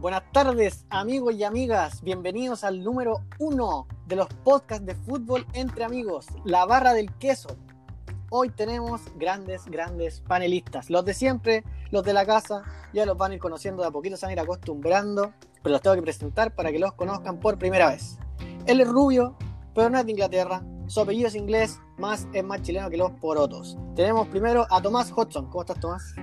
Buenas tardes, amigos y amigas. Bienvenidos al número uno de los podcasts de fútbol entre amigos, La Barra del Queso. Hoy tenemos grandes, grandes panelistas. Los de siempre, los de la casa, ya los van a ir conociendo de a poquito, se van a ir acostumbrando, pero los tengo que presentar para que los conozcan por primera vez. Él es rubio, pero no es de Inglaterra. Su apellido es inglés, más es más chileno que los porotos. Tenemos primero a Tomás Hodgson. ¿Cómo estás, Tomás?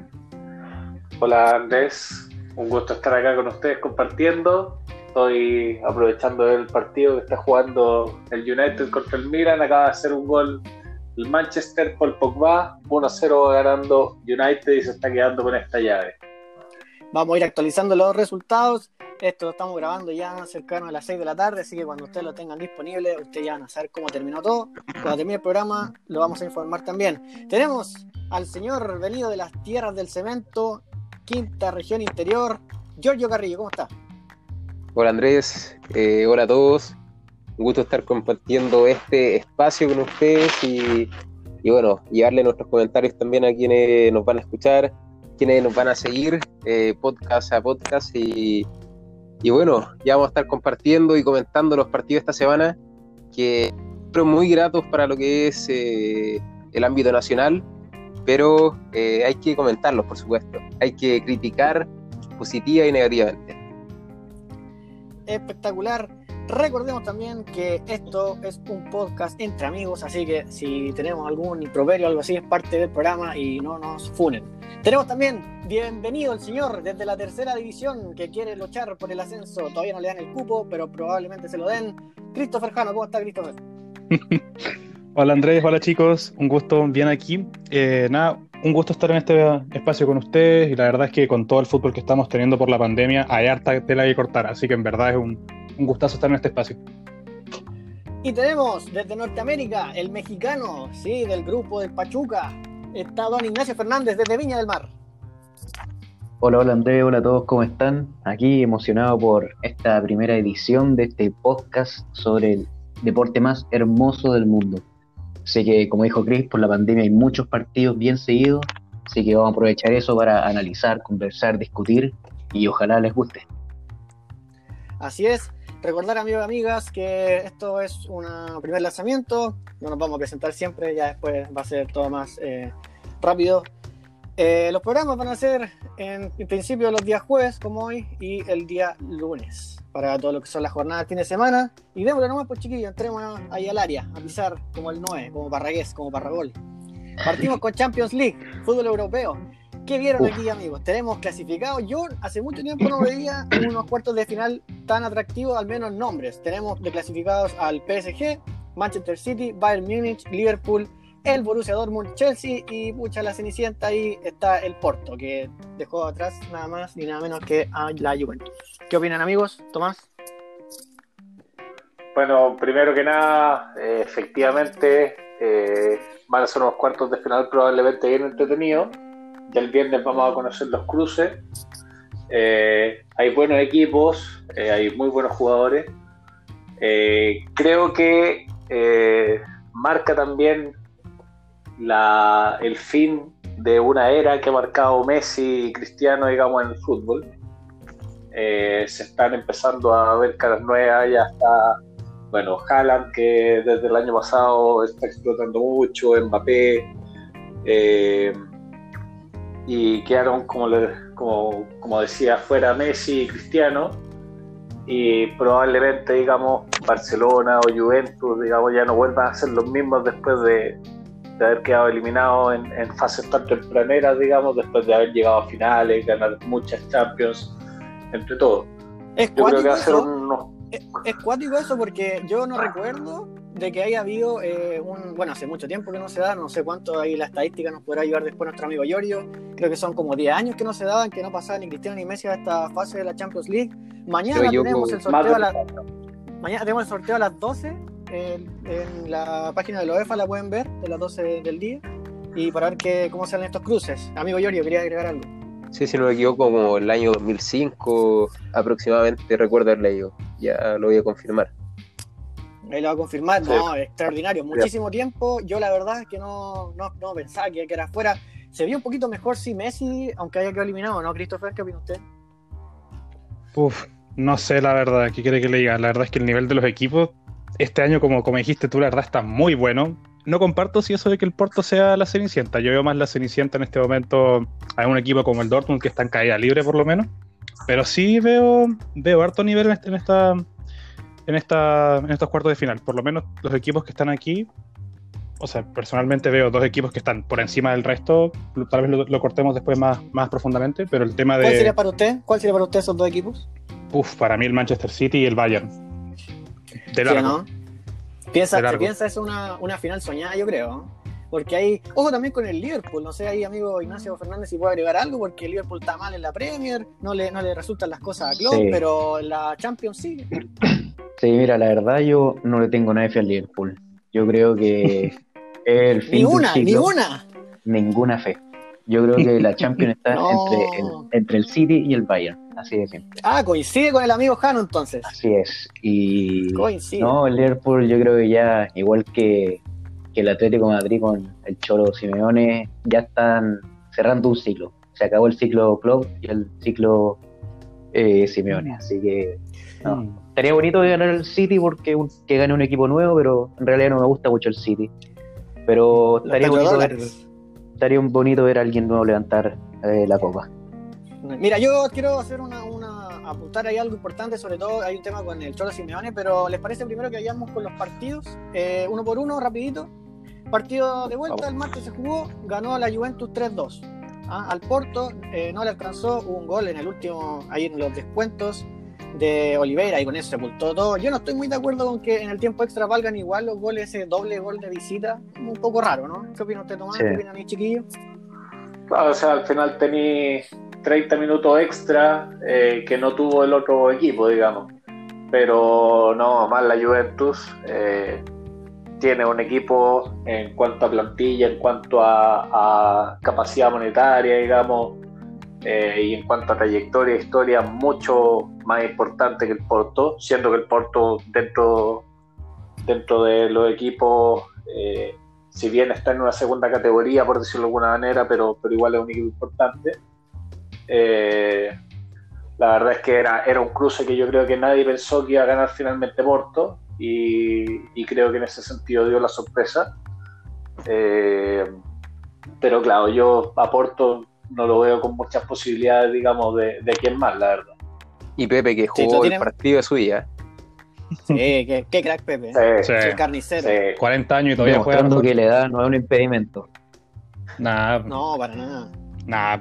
Hola, Andrés. Un gusto estar acá con ustedes compartiendo. Estoy aprovechando el partido que está jugando el United contra el Milan. Acaba de hacer un gol el Manchester, Paul Pogba, 1-0 ganando United y se está quedando con esta llave. Vamos a ir actualizando los resultados. Esto lo estamos grabando ya cercano a las 6 de la tarde, así que cuando ustedes lo tengan disponible, ustedes ya van a saber cómo terminó todo. Cuando termine el programa, lo vamos a informar también. Tenemos al señor venido de las tierras del cemento, quinta región interior. Giorgio Carrillo, ¿cómo está? Hola Andrés, eh, hola a todos. Un gusto estar compartiendo este espacio con ustedes y, bueno, llevarle nuestros comentarios también a quienes nos van a escuchar, quienes nos van a seguir eh, podcast a podcast y, y, bueno, ya vamos a estar compartiendo y comentando los partidos esta semana que fueron muy gratos para lo que es eh, el ámbito nacional pero eh, hay que comentarlos, por supuesto. Hay que criticar positiva y negativamente. Espectacular. Recordemos también que esto es un podcast entre amigos, así que si tenemos algún improperio o algo así, es parte del programa y no nos funen. Tenemos también bienvenido el señor desde la tercera división que quiere luchar por el ascenso. Todavía no le dan el cupo, pero probablemente se lo den. Christopher Jano, ¿cómo está Christopher? Hola Andrés, hola chicos, un gusto bien aquí. Eh, nada, un gusto estar en este espacio con ustedes y la verdad es que con todo el fútbol que estamos teniendo por la pandemia hay harta tela que cortar, así que en verdad es un, un gustazo estar en este espacio. Y tenemos desde Norteamérica el mexicano, sí, del grupo del Pachuca, está don Ignacio Fernández desde Viña del Mar. Hola, hola Andrés, hola a todos, ¿cómo están? Aquí emocionado por esta primera edición de este podcast sobre el deporte más hermoso del mundo. Sé que, como dijo Chris, por la pandemia hay muchos partidos bien seguidos, así que vamos a aprovechar eso para analizar, conversar, discutir y ojalá les guste. Así es. Recordar, amigos y amigas, que esto es un primer lanzamiento. No nos vamos a presentar siempre, ya después va a ser todo más eh, rápido. Eh, los programas van a ser en, principio los días jueves, como hoy, y el día lunes para todo lo que son las jornadas de fin de semana. Y démosle nomás, pues chiquillos, entremos ahí al área, a pisar como el 9, como Parragués, como Parragol. Partimos con Champions League, fútbol europeo. ¿Qué vieron aquí, amigos? Tenemos clasificados. Yo hace mucho tiempo no veía unos cuartos de final tan atractivos, al menos nombres. Tenemos de clasificados al PSG, Manchester City, Bayern Múnich, Liverpool, el Borussia Dortmund, Chelsea y mucha la cenicienta ahí está el Porto, que dejó atrás nada más ni nada menos que a la Juventus. ¿Qué opinan amigos? Tomás. Bueno, primero que nada, eh, efectivamente eh, van a ser unos cuartos de final probablemente bien entretenidos. Ya el viernes vamos a conocer los cruces. Eh, hay buenos equipos, hay muy buenos jugadores. creo que marca también la, el fin de una era que ha marcado Messi y Cristiano, digamos, en el fútbol. Eh, se están empezando a ver caras nuevas, ya está, bueno, Haaland, que desde el año pasado está explotando mucho, Mbappé, eh, y quedaron, como, como, como decía, fuera Messi y Cristiano, y probablemente, digamos, Barcelona o Juventus, digamos, ya no vuelvan a ser los mismos después de, de haber quedado eliminado en, fases tan tempraneras, digamos, después de haber llegado a finales, ganar muchas Champions, entre todo. Es yo creo que va a ser Es, cuático eso porque yo no recuerdo de que haya habido eh, un, bueno, hace mucho tiempo que no se da, no sé cuánto ahí la estadística nos podrá ayudar después nuestro amigo Giorgio, creo que son como 10 años que no se daban, que no pasaba ni Cristiano ni Messi a esta fase de la Champions League. Mañana tenemos el sorteo a la, mañana tenemos el sorteo a las 12 en, la página de la UEFA, la pueden ver, de las 12 del día, y para ver que, cómo salen estos cruces. Amigo Giorgio, quería agregar algo. Sí, si no me equivoco, como el año 2005 aproximadamente, recuerdo haber leído. Ya lo voy a confirmar. Ahí lo va a confirmar, no, extraordinario. Muchísimo tiempo. Yo la verdad es que no, no, pensaba que, que, era fuera. Se vio un poquito mejor si Messi, aunque haya quedado eliminado, ¿no, Christopher? ¿Qué opina usted? Uf, no sé la verdad, ¿qué quiere que le diga? La verdad es que el nivel de los equipos, este año, como, como dijiste tú, la verdad está muy bueno. No comparto si eso de que el Porto sea la Cenicienta. Yo veo más la Cenicienta en este momento a un equipo como el Dortmund que está en caída libre por lo menos. Pero sí veo, veo harto nivel en este- en esta, en esta, en estos cuartos de final. Por lo menos los equipos que están aquí. O sea, personalmente veo dos equipos que están por encima del resto. Tal vez lo, lo cortemos después más, más profundamente, pero el tema ¿Cuál de. sería para usted? ¿Cuál sería para usted esos dos equipos? Uf, para mí el Manchester City y el Bayern. De. Piensa, De largo. piensa es una, una final soñada, yo creo. Porque hay. Ojo también con el Liverpool. No sé, ahí, amigo Ignacio Fernández, si puede agregar algo, porque el Liverpool está mal en la Premier, no le, no le resultan las cosas a Klopp, Sí. pero en la Champions sí. Sí, mira, la verdad yo no le tengo nada de fe al Liverpool. Yo creo que el fin Ni de un una, ni una. Ninguna fe. Yo creo que la Champions está No. entre, el, entre el City y el Bayern. Así de simple. Ah, coincide con el amigo Jano entonces. Así es. Y Coincide. no, el Liverpool yo creo que ya, igual que, que el Atlético de Madrid con el Cholo Simeone, ya están cerrando un ciclo. Se acabó el ciclo Klopp y el ciclo eh, Simeone. Así que no. Estaría bonito de ganar el City porque un- que gane un equipo nuevo, pero en realidad no me gusta mucho el City. Pero estaría bonito ver. Estaría un bonito ver a alguien nuevo levantar eh, la copa. Mira, yo quiero hacer una, una apuntar ahí algo importante, sobre todo hay un tema con el Cholo Simeone, pero ¿les parece primero que vayamos con los partidos? Eh, uno por uno, rapidito. Partido de vuelta, el martes se jugó, ganó la Juventus 3-2. Ah, al Porto eh, no le alcanzó un gol en el último, ahí en los descuentos de Oliveira y con eso sepultó todo. Yo no estoy muy de acuerdo con que en el tiempo extra valgan igual los goles, ese doble gol de visita. Un poco raro, ¿no? ¿Qué opina usted, Tomás? Sí. ¿Qué opinan mis chiquillos? Claro, o sea, al final tení 30 minutos extra eh, que no tuvo el otro equipo, digamos. Pero no, más la Juventus eh, tiene un equipo en cuanto a plantilla, en cuanto a, a capacidad monetaria, digamos, eh, y en cuanto a trayectoria e historia, mucho más importante que el Porto, siendo que el Porto dentro, dentro de los equipos... eh, si bien está en una segunda categoría, por decirlo de alguna manera, pero, pero igual es un equipo importante. Eh, la verdad es que era, era un cruce que yo creo que nadie pensó que iba a ganar finalmente Porto y, y creo que en ese sentido dio la sorpresa. Eh, pero claro, yo a Porto no lo veo con muchas posibilidades, digamos, de, de quién más, la verdad. Y Pepe que Sí, jugó lo el partido de su vida. Sí, qué, qué crack Pepe. Sí, Sí. El carnicero. sí. 40 años y todavía juega. Demostrando que la edad no es un impedimento. Nah, No, para nada. Nah.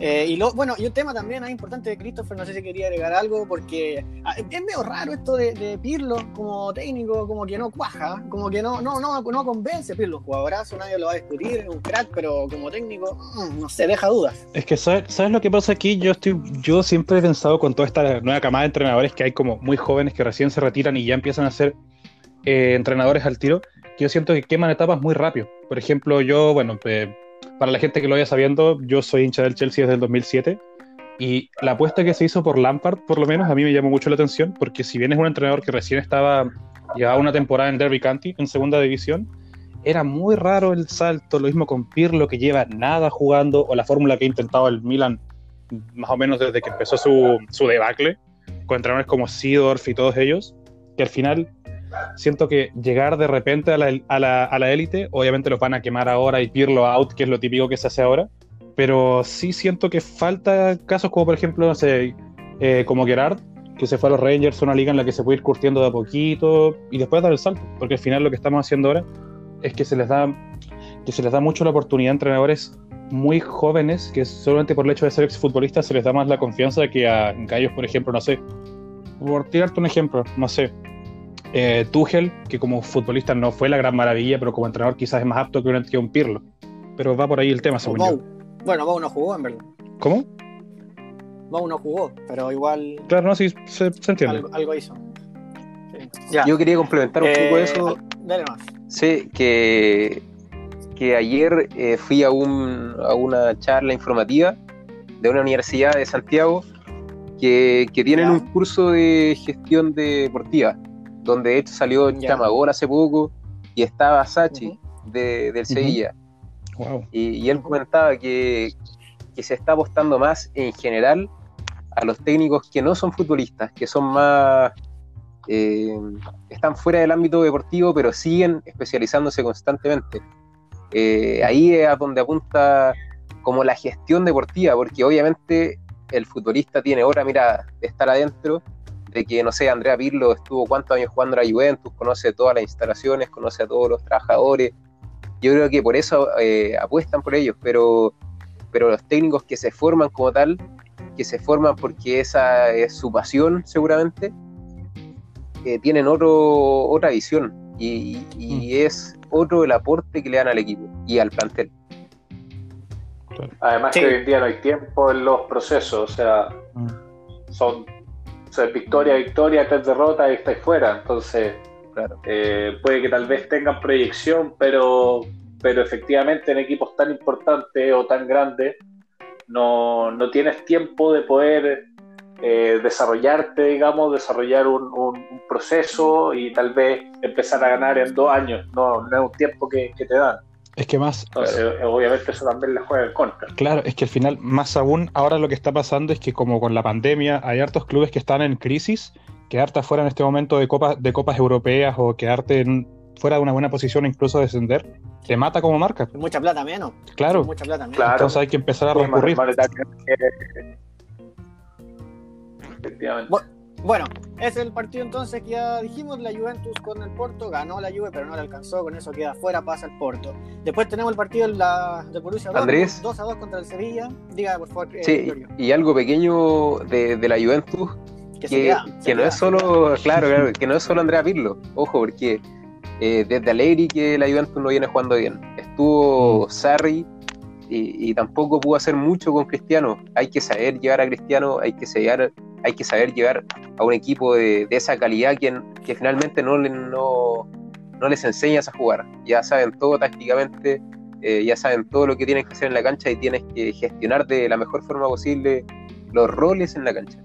Eh, y lo, bueno, y un tema también ah, importante de Christopher, no sé si quería agregar algo, porque ah, es medio raro esto de, de Pirlo como técnico, como que no cuaja, como que no, no, no, no convence Pirlo, jugadorazo, nadie lo va a discutir, es un crack, pero como técnico, mm, no sé, deja dudas. Es que ¿sabes, ¿sabes lo que pasa aquí? Yo estoy, yo siempre he pensado con toda esta nueva camada de entrenadores que hay como muy jóvenes que recién se retiran y ya empiezan a ser eh, entrenadores al tiro, que yo siento que queman etapas muy rápido. Por ejemplo, yo, bueno, eh, para la gente que lo vaya sabiendo, yo soy hincha del Chelsea desde el 2007 y la apuesta que se hizo por Lampard, por lo menos, a mí me llamó mucho la atención, porque si bien es un entrenador que recién estaba, llevaba una temporada en Derby County, en segunda división, era muy raro el salto, lo mismo con Pirlo, que lleva nada jugando, o la fórmula que ha intentado el Milan más o menos desde que empezó su, su debacle, con entrenadores como Seedorf y todos ellos, que al final siento que llegar de repente a la, a la, a la élite, obviamente los van a quemar ahora y Pirlo out, que es lo típico que se hace ahora, pero sí siento que falta casos como por ejemplo, no sé, eh, como Gerard, que se fue a los Rangers, una liga en la que se puede ir curtiendo de a poquito y después dar el salto, porque al final lo que estamos haciendo ahora es que se les da que se les da mucho la oportunidad a entrenadores muy jóvenes que solamente por el hecho de ser exfutbolistas se les da más la confianza que a gallos, por ejemplo, no sé, por tirarte un ejemplo, no sé, eh, Tuchel, que como futbolista no fue la gran maravilla, pero como entrenador quizás es más apto que un, que un Pirlo. Pero va por ahí el tema, según yo. Bueno, Bou no jugó en verdad. ¿Cómo? Bou no jugó, pero igual Claro, no, sí, se, se entiende. algo, algo hizo. Sí. Ya. Yo quería complementar un poco Eh, eso. Dale más. Sé que, que ayer eh, fui a, un, a una charla informativa de una universidad de Santiago que, que tienen Ya. un curso de gestión deportiva, donde de hecho salió. Chamagol hace poco y estaba Sachi de, del Sevilla. Wow. Y, y él comentaba que, que se está apostando más en general a los técnicos que no son futbolistas, que son más, eh, están fuera del ámbito deportivo, pero siguen especializándose constantemente. Eh, ahí es a donde apunta como la gestión deportiva, porque obviamente el futbolista tiene hora, mira, de estar adentro, de que, no sé, Andrea Pirlo estuvo cuántos años jugando a la Juventus, conoce todas las instalaciones, conoce a todos los trabajadores. Yo creo que por eso eh, apuestan por ellos, pero, pero los técnicos que se forman como tal, que se forman porque esa es su pasión seguramente, eh, tienen otro, otra visión y, y Mm. es otro el aporte que le dan al equipo y al plantel. Además Sí. que hoy en día no hay tiempo en los procesos, o sea, Mm. son sea, victoria, victoria, tres derrotas y estáis fuera. Entonces, Claro. eh, puede que tal vez tengan proyección, pero, pero efectivamente en equipos tan importantes o tan grandes no, no tienes tiempo de poder eh, desarrollarte, digamos, desarrollar un, un- un proceso y tal vez empezar a ganar en dos años. No, no es un tiempo que, que te dan. Es que más, Entonces, eh, obviamente eso también le juega en contra. Claro, es que al final, más aún, ahora lo que está pasando es que como con la pandemia hay hartos clubes que están en crisis, quedarte afuera en este momento de copas, de copas europeas o quedarte en- fuera de una buena posición, incluso descender, te mata como marca. Mucha plata menos. Claro, Mucha plata menos. Claro. entonces hay que empezar a recurrir. Monetario, eh, Efectivamente. Bu- Bueno, ese es el partido entonces que ya dijimos, la Juventus con el Porto, ganó la Juve pero no le alcanzó, con eso queda fuera, pasa el Porto. Después tenemos el partido de la, de Borussia Andrés. 2 a 2 contra el Sevilla. Diga, por favor, eh, Sí, Gregorio, y algo pequeño de, de la Juventus que, que, queda, que no queda, es solo, claro, claro, que no es solo Andrea Pirlo, ojo, porque eh, desde Allegri que la Juventus no viene jugando bien. Estuvo Sarri y, y tampoco pudo hacer mucho con Cristiano. Hay que saber llevar a Cristiano, hay que saber, hay que saber llevar a un equipo de, de esa calidad que, que finalmente no, le- no, no les enseñas a jugar. Ya saben todo tácticamente, eh, ya saben todo lo que tienes que hacer en la cancha y tienes que gestionar de la mejor forma posible los roles en la cancha.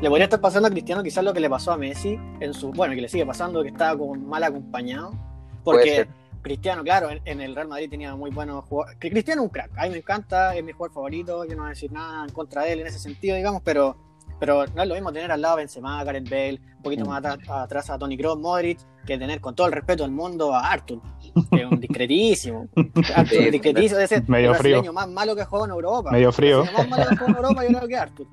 Le podría estar pasando a Cristiano quizás lo que le pasó a Messi en su, bueno, que le sigue pasando, que estaba como mal acompañado. Puede Porque ser. Cristiano, claro, en, en el Real Madrid tenía muy buenos jugadores. Que Cristiano es un crack, a mí me encanta, es mi jugador favorito, yo no voy a decir nada en contra de él en ese sentido, digamos, pero, pero no es lo mismo tener al lado a Benzema, Gareth Bale, un poquito más atrás, atrás a Tony Kroos, Modric, que tener con todo el respeto del mundo a Arthur, que es un discretísimo. Arthur, Sí, discretísimo, ese es Medio el frío. más malo que juega en Europa. Medio frío. Más malo que juega en Europa yo creo que Arthur.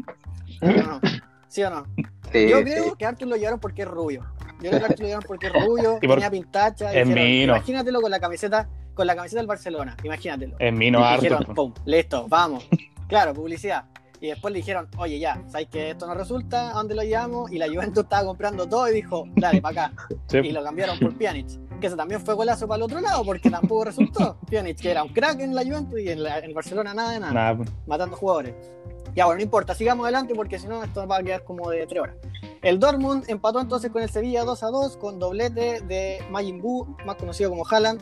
¿Sí o no? ¿Sí o no? Sí, Yo sí. creo que a Arthur lo llevaron porque es rubio. Yo creo que lo llevaron porque es rubio, Y por- tenía pintacha. Es mino. Imagínatelo con la camiseta, con la camiseta del Barcelona, imagínatelo. En mí no y harto. dijeron, pum, listo, vamos. Claro, publicidad. Y después le dijeron, oye, ya, sabes que esto no resulta, ¿a dónde lo llevamos? Y la Juventus estaba comprando todo y dijo, dale, para acá. Sí. Y lo cambiaron por Pjanic. Que eso también fue golazo para el otro lado, porque tampoco resultó. Pjanic, que era un crack en la Juventus y en, la- en Barcelona nada de nada Nada, matando jugadores. Ya, bueno, no importa, sigamos adelante porque si no esto va a quedar como de tres horas. El Dortmund empató entonces con el Sevilla 2 a 2 con doblete de Majin Buu, más conocido como Haaland.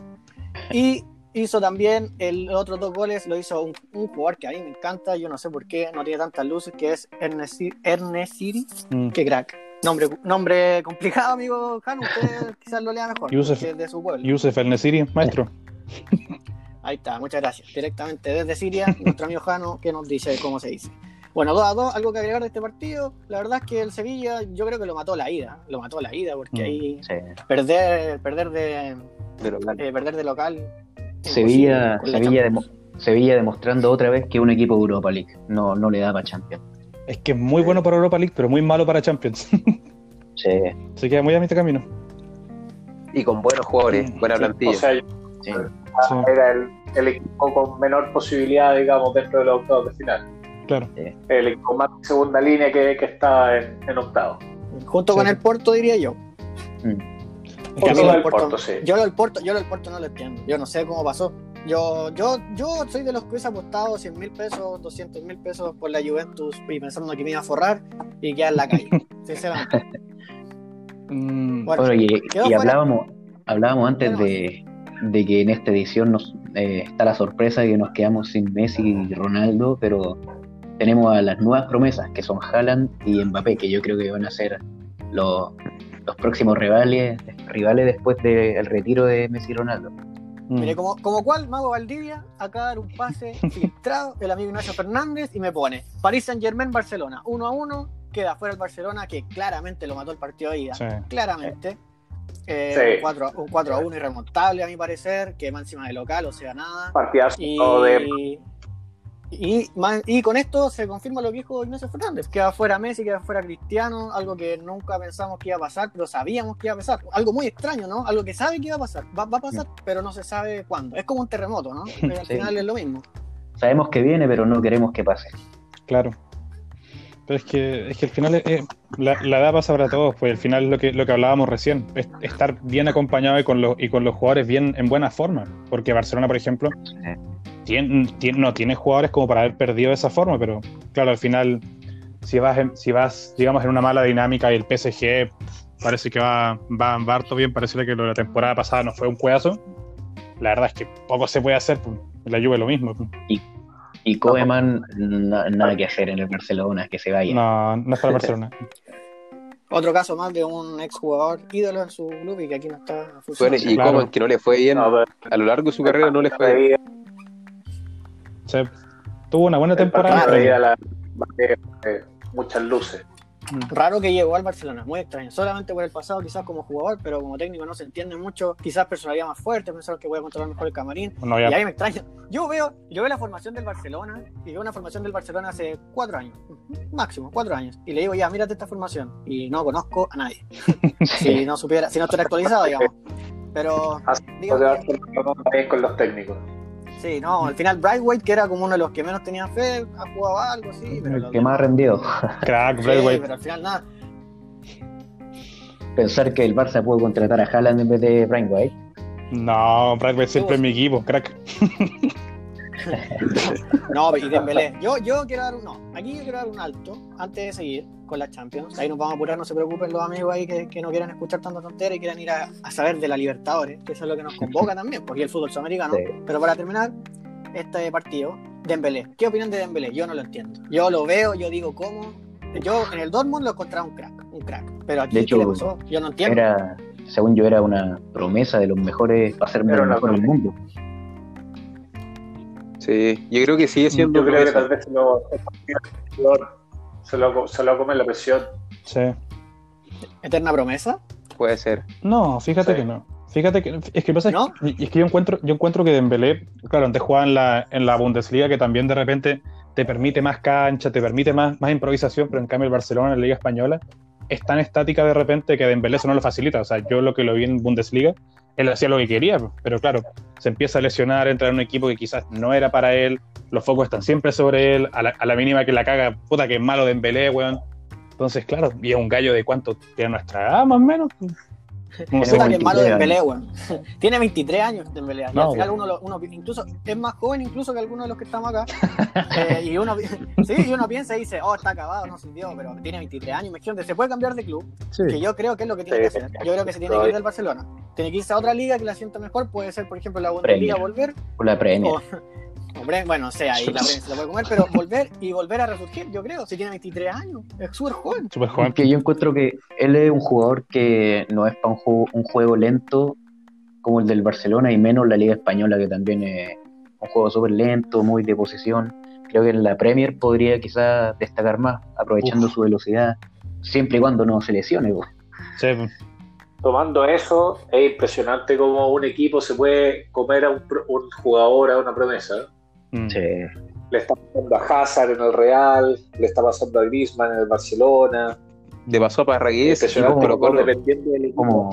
Y hizo también el los otros dos goles, lo hizo un, un jugador que a mí me encanta, yo no sé por qué no tiene tantas luces, que es Ernest Siri. Mm. Qué crack. Nombre, nombre complicado, amigo Jano, usted quizás lo lea mejor, Yusef. es de su pueblo. Yusef El Nesiri, maestro. Ahí está, muchas gracias. Directamente desde Siria, nuestro amigo Jano, que nos dice cómo se dice. Bueno, 2 a 2, algo que agregar de este partido. La verdad es que el Sevilla, yo creo que lo mató la ida. Lo mató la ida, porque Mm. ahí Sí. perder, perder de de local. eh, perder de local. Sevilla, Sevilla, Champions. demo- Sevilla demostrando otra vez que un equipo de Europa League no, no le da para Champions. Es que es muy bueno para Europa League, pero muy malo para Champions. Sí, Se queda muy a mitad camino. Y con buenos jugadores, buena sí. plantilla. O sea, sí. Sí, era el, el equipo con menor posibilidad, digamos, dentro de los octavos de final. Claro. El equipo más de segunda línea que, que está en, en octavos. Junto Sí. con el Porto, diría yo. Mm. Porto lo del Porto- Porto, sí. Yo lo del Porto, yo lo del Porto no lo entiendo. Yo no sé cómo pasó. Yo, yo, yo soy de los que hubiese apostado 100 mil pesos, 200 mil pesos por la Juventus y pensando que me iba a forrar y quedar en la calle. Sinceramente. Mm, Bueno, Bueno, y, hablábamos, hablábamos antes Bueno. de, de que en esta edición nos eh, está la sorpresa de que nos quedamos sin Messi y Ronaldo, pero tenemos a las nuevas promesas que son Haaland y Mbappé, que yo creo que van a ser los, los próximos rivales, rivales después del retiro de Messi y Ronaldo. Mm. Mire, como, como cual, Mago Valdivia, acá dar un pase filtrado, el amigo Ignacio Fernández, y me pone París Saint Germain, Barcelona, 1 a 1, queda fuera el Barcelona, que claramente lo mató el partido de ida. Sí. Claramente. Eh, Sí. un, 4, un 4 a 1 irremontable, a mi parecer, que más encima de local, o sea, nada. Partidazo Y, de y, con esto se confirma lo que dijo Ignacio Fernández, queda fuera Messi, queda fuera Cristiano, algo que nunca pensamos que iba a pasar, pero sabíamos que iba a pasar. Algo muy extraño, ¿no? Algo que sabe que iba a pasar. Va, va a pasar, pero no se sabe cuándo. Es como un terremoto, ¿no? Al Sí. final es lo mismo. Sabemos que viene, pero no queremos que pase. Claro. Pero es que, es que al final es- es- la, la edad pasa para todos, pues al final es lo que, lo que hablábamos recién, es estar bien acompañado y con, los, y con los jugadores bien en buena forma. Porque Barcelona, por ejemplo, tiene, tiene- no tiene jugadores como para haber perdido de esa forma, pero claro, al final, si vas, en- si vas digamos, en una mala dinámica y el PSG parece que va, va, va harto bien, parece que lo de la temporada pasada no fue un cuedazo, la verdad es que poco se puede hacer, pues, la Juve lo mismo. pues. Y Koeman, na- nada que hacer en el Barcelona, que se vaya. No, no es para Barcelona. Otro caso más de un exjugador ídolo en su club y que aquí no está Bueno, funcionando. y Claro. Coman, que no le fue bien, a lo largo de su carrera no le fue bien. O sea, tuvo una buena el temporada. la- eh, muchas luces. Raro que llegó al Barcelona, muy extraño. Solamente por el pasado, quizás como jugador, pero como técnico no se entiende mucho. Quizás personalidad más fuerte, pensaron que voy a controlar mejor el camarín. No, Y ahí me extraña. Yo veo, yo veo la formación del Barcelona y veo una formación del Barcelona hace cuatro años, máximo, cuatro años. Y le digo, ya, mírate esta formación. Y no conozco a nadie. si no supiera, si no estuviera actualizado, digamos. Pero, también con los técnicos. Sí, no, al final Brightweight, que era como uno de los que menos tenía fe, ha jugado algo, sí. Pero el que más demás- rendió. Crack, sí, Braithwaite. pero al final nada. Pensar que el Barça puede contratar a Haaland en vez de Brian White. No, Braithwaite siempre es mi equipo, crack. No, y Dembélé. Yo, yo quiero dar un, no, aquí yo quiero dar un alto antes de seguir con la Champions. Ahí nos vamos a apurar, no se preocupen los amigos ahí que, que no quieran escuchar tanta tontera y quieran ir a, a saber de la Libertadores, que eso es lo que nos convoca también, porque el fútbol sudamericano. Sí. Pero para terminar este partido, Dembélé. ¿Qué opinan de Dembélé? Yo no lo entiendo. Yo lo veo, yo digo cómo. Yo en el Dortmund lo encontraba un crack, un crack. Pero aquí De hecho, ¿qué le pasó? Yo no entiendo. Era, según yo, era una promesa de los mejores, va a ser mejores del mundo. Sí, yo creo que sigue siendo Yo creo que tal vez se lo, se lo, se lo come la presión. Sí. Eterna promesa. Puede ser. No, fíjate Sí. que no. Fíjate que es que pasa ¿No? y es que yo encuentro yo encuentro que Dembélé, claro, antes jugaba en la en la Bundesliga que también de repente te permite más cancha, te permite más más improvisación, pero en cambio el Barcelona en la Liga española es tan estática de repente que Dembélé eso no lo facilita, o sea, yo lo que lo vi en Bundesliga, él hacía lo que quería, pero claro, se empieza a lesionar, entra en un equipo que quizás no era para él, los focos están siempre sobre él, a la, mínima que la caga, puta que malo Dembélé, weón. Entonces, claro, y es un gallo de cuánto tiene nuestra edad, más o menos. Como que es malo 23 Dembélé, weón. Tiene 23 años Dembélé. Y No, al final uno, lo- uno incluso es más joven incluso que algunos de los que estamos acá. Eh, y uno sí, y uno piensa y dice, oh, está acabado, no sirvió, pero tiene 23 años. Imagínate, se puede cambiar de club, que yo creo que es lo que tiene que hacer. Yo creo que se tiene que ir del Barcelona. Tiene que irse a otra liga que la sienta mejor, puede ser, por ejemplo, la Bundesliga, volver. Por la Premier. O, hombre, bueno, no sé, ahí la Premier se la puede comer, pero volver y volver a resurgir, yo creo, si tiene 23 años, es súper joven. súper joven. Que yo encuentro que él es un jugador que no es para un juego, un juego lento como el del Barcelona y menos la Liga Española, que también es un juego súper lento, muy de posesión. Creo que en la Premier podría quizás destacar más, aprovechando su velocidad, siempre y cuando no se lesione. Sí, Tomando eso, es impresionante cómo un equipo se puede comer a un, pro- un jugador, a una promesa. Mm. Sí. Le está pasando a Hazard en el Real, le está pasando a Griezmann en el Barcelona. De pasó a Parragués Colo. dependiendo del equipo. Como,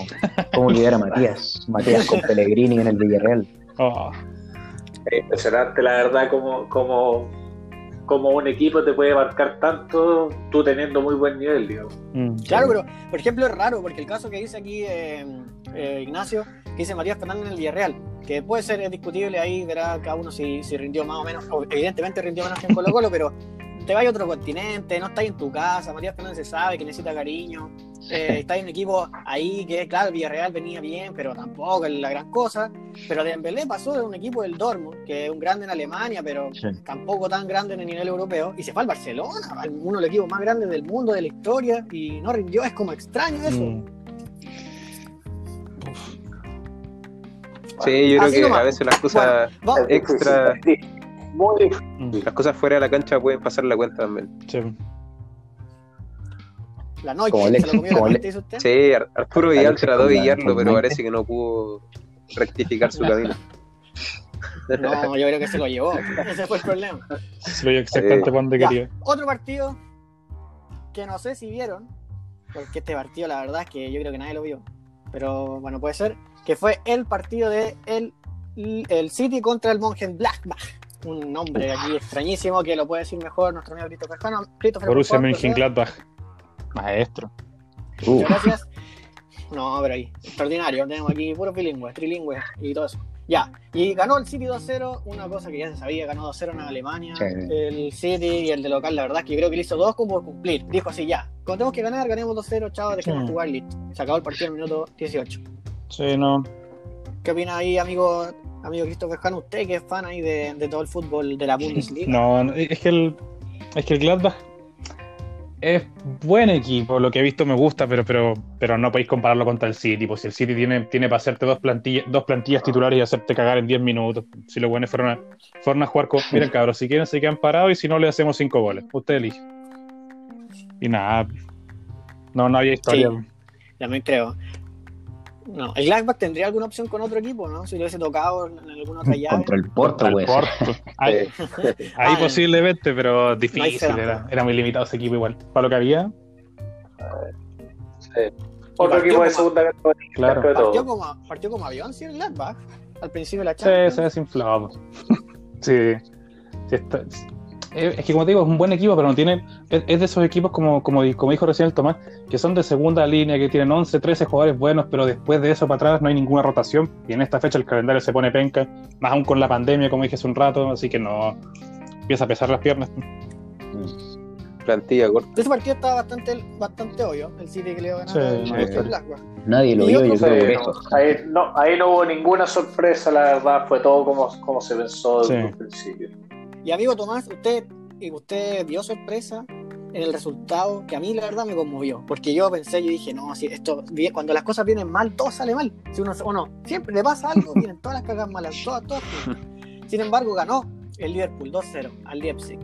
como olvidar a Matías, Matías con Pellegrini en el Villarreal. Oh, Es impresionante, la verdad, como, como, como un equipo te puede marcar tanto, tú teniendo muy buen nivel, digamos. mm. Claro, pero por ejemplo es raro, porque el caso que dice aquí eh, eh, Ignacio, que dice Matías Fernández en el Villarreal, que puede ser discutible ahí, verá cada uno si, si rindió más o menos, evidentemente rindió menos que en Colo Colo, pero te vas a otro continente, no estás en tu casa, Matías Fernández se sabe que necesita cariño, eh, está en un equipo ahí que, claro, Villarreal venía bien, pero tampoco es la gran cosa, pero Dembélé pasó de un equipo del Dortmund, que es un grande en Alemania, pero Sí. tampoco tan grande en el nivel europeo, y se fue al Barcelona, uno de los equipos más grandes del mundo, de la historia, y no rindió, es como extraño eso. Mm. Sí, yo creo que nomás. a veces las cosas extra- Muy. Mm, las cosas fuera de la cancha pueden pasar la cuenta también. sí. La noche, Como se lo comió la Le- usted. Sí, Ar- Arturo Vidal trató de guiarlo, pero parece que no pudo rectificar su camino. No, yo creo que se lo llevó. Ese fue el problema. Se lo dio exactamente Ya, quería. Otro partido que no sé si vieron, porque este partido la verdad es que yo creo que nadie lo vio, pero bueno, puede ser, que fue el partido de el, el City contra el Mönchengladbach. Un nombre aquí extrañísimo que lo puede decir mejor nuestro amigo Christopher. Christopher, Borussia. Mönchengladbach. Maestro. Uh, Muchas gracias. No, pero ahí, extraordinario. Tenemos aquí puros bilingües, trilingües y todo eso. Ya, y ganó el City 2-0, una cosa que ya se sabía, ganó 2-0 en Alemania. Sí. El City y el de local, la verdad es que yo creo que le hizo dos como por cumplir. Dijo así, ya, cuando tenemos que ganar, ganemos 2-0, chao, dejemos Sí. jugar, listo. Se acabó el partido en el minuto 18. Sí, no. ¿Qué opina ahí, amigo amigo Christopher Hahn? Usted que es fan ahí de, de todo el fútbol de la Bundesliga. No, no, es que el, es que el Gladbach es buen equipo, lo que he visto me gusta, pero, pero, pero no podéis compararlo contra el City. Pues si el City tiene, tiene para hacerte dos plantillas, dos plantillas titulares y hacerte cagar en 10 minutos. Si los buenos fueron a, fueron a jugar con. Miren, cabros, si quieren se quedan parados y si no, le hacemos cinco goles. Usted elige. Y nada. No, no había historia. Sí. También creo. No, el Gladbach tendría alguna opción con otro equipo, ¿no? Si lo hubiese tocado en alguna otra llave. contra el Porto, Contra el pues. Porto. Ahí, ahí Ah, posiblemente, pero difícil. Era, era muy limitado ese equipo igual. Para lo que había, Otro partió equipo de segunda categoría. Claro. Partió como, partió como avión, sí, el Gladbach. Al principio de la Champions. se desinflaba. sí. Sí, está- es que como te digo, es un buen equipo, pero no tiene. Es, es de esos equipos, como, como, di- como dijo recién el Tomás, que son de segunda línea, que tienen 11, 13 jugadores buenos, pero después de eso para atrás no hay ninguna rotación. Y en esta fecha el calendario se pone penca, más aún con la pandemia, como dije hace un rato, así que no. Empieza a pesar las piernas. plantilla corta. Ese partido estaba bastante, bastante obvio. El City que le iba a ganar Sí, al sí. Nadie lo vio, yo creo por eso. no, ahí, no, ahí no hubo ninguna sorpresa, la verdad, fue todo como, como se pensó desde Sí. el principio. Y amigo Tomás, usted, usted vio sorpresa en el resultado que a mí la verdad me conmovió. Porque yo pensé, yo dije, no, si esto, cuando las cosas vienen mal, todo sale mal. Si uno, o no, siempre le pasa algo, vienen todas las cagas malas, todas, todas. Sin embargo, ganó el Liverpool 2-0 al Leipzig.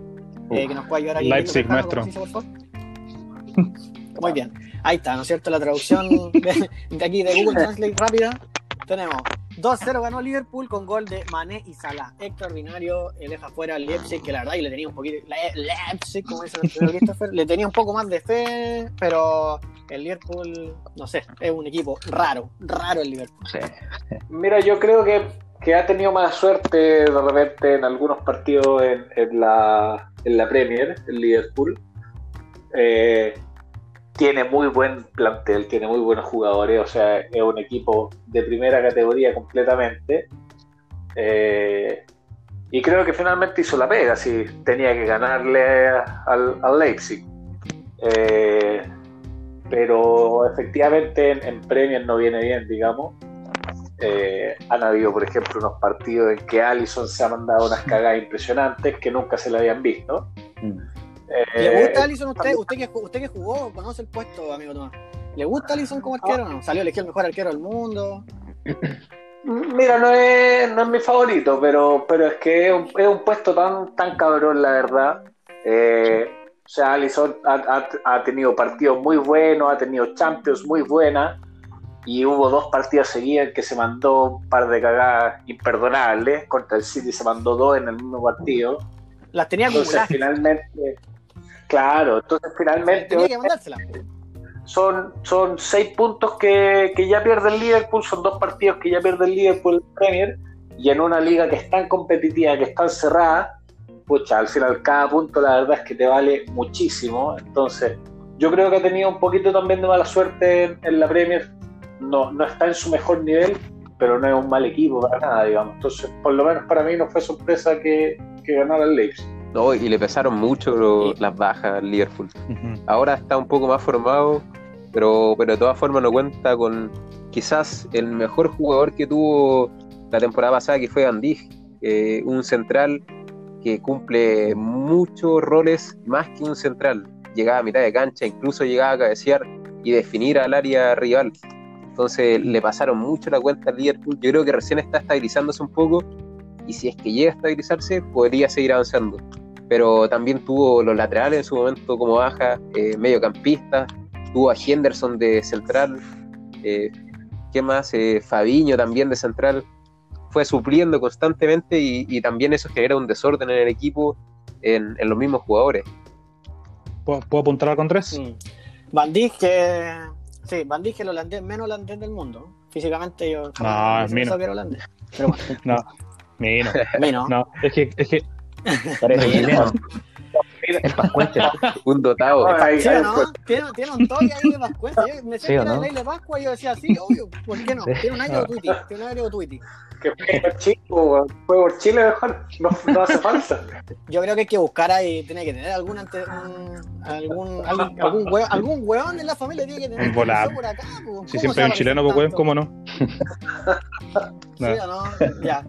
Eh, que nos puede ayudar aquí. Leipzig, Christopher Hanna, maestro. ¿cómo se dice, por favor? Muy bien. Ahí está, ¿no es cierto? La traducción de, de aquí de Google Translate rápida. Tenemos 2-0 ganó Liverpool con gol de Mané y Salah. Extraordinario, eh, deja fuera al Leipzig, que la verdad y le tenía un poquito. Le- Leipzig, como dice Christopher, le tenía un poco más de fe, pero el Liverpool, no sé, es un equipo raro, raro el Liverpool. Sí. Mira, yo creo que, que ha tenido mala suerte de repente en algunos partidos en, en la, en la Premier, el Liverpool. Eh, tiene muy buen plantel, tiene muy buenos jugadores, o sea, es un equipo de primera categoría completamente. Eh, y creo que finalmente hizo la pega, si tenía que ganarle al, Leipzig. Eh, pero efectivamente en, en Premier no viene bien, digamos. Eh, han habido, por ejemplo, unos partidos en que Allison se ha mandado unas cagadas impresionantes que nunca se le habían visto. Mm. ¿Le Eh, gusta Alisson a usted? Usted que, usted que jugó, conoce el puesto, amigo Tomás. ¿Le gusta Alisson como arquero o no? Salió elegido el mejor arquero del mundo. Mira, no es, no es mi favorito, pero, pero es que es un, es un puesto tan, tan cabrón, la verdad. Eh, o sea, Alisson ha, ha- ha tenido partidos muy buenos, ha tenido Champions muy buenas, y hubo dos partidos seguidos en que se mandó un par de cagadas imperdonables. Contra el City se mandó dos en el mismo partido. Las tenía Entonces, acumuladas. finalmente, claro, entonces finalmente Tenía que mandárselas. son, son seis puntos que, que ya pierde el Liverpool, son dos partidos que ya pierde el Liverpool en Premier, y en una liga que es tan competitiva, que es tan cerrada, pucha, al final cada punto la verdad es que te vale muchísimo. Entonces, yo creo que ha tenido un poquito también de mala suerte en, en la Premier. No, no está en su mejor nivel, pero no es un mal equipo para nada, digamos. Entonces, por lo menos para mí no fue sorpresa que, que ganara el Leipzig. No, y le pesaron mucho lo- las bajas al Liverpool. Ahora está un poco más formado, pero, pero de todas formas no cuenta con quizás el mejor jugador que tuvo la temporada pasada, que fue Andy, eh, un central que cumple muchos roles más que un central. Llegaba a mitad de cancha, incluso llegaba a cabecear y definir al área rival. Entonces le pasaron mucho la cuenta al Liverpool. Yo creo que recién está estabilizándose un poco y si es que llega a estabilizarse podría seguir avanzando. Pero también tuvo los laterales en su momento como baja, eh, mediocampista, tuvo a Henderson de central, eh, ¿qué más? Eh, Fabiño también de central. Fue supliendo constantemente y, también eso genera un desorden en el equipo, en, los mismos jugadores. ¿Puedo, apuntar con tres? Mm. Van Dijk, que Sí, Van Dijk es el holandés menos holandés del mundo. Físicamente yo no, es que era holandés. Pero bueno. no, Mino. Mino. No, es que, es que parece chileno. Es Pascuense. Un dotado. ¿Sí no? Tiene, tiene un toque ahí de Pascuense. Yo me sé que era la ley de Pascua y yo decía, sí, obvio, ¿por qué no? Tiene un año de Twitty. Tiene un año de Twitty que fue por Chile, fue por Chile mejor, no, no, hace falta. Yo creo que hay que buscar ahí, tiene que tener algún ante, un, algún, algún, algún, hueón, algún hueón en la familia tiene que tener un por acá. Si siempre hay un chileno, pues hueón, ¿cómo no? no. Sí, no, ya.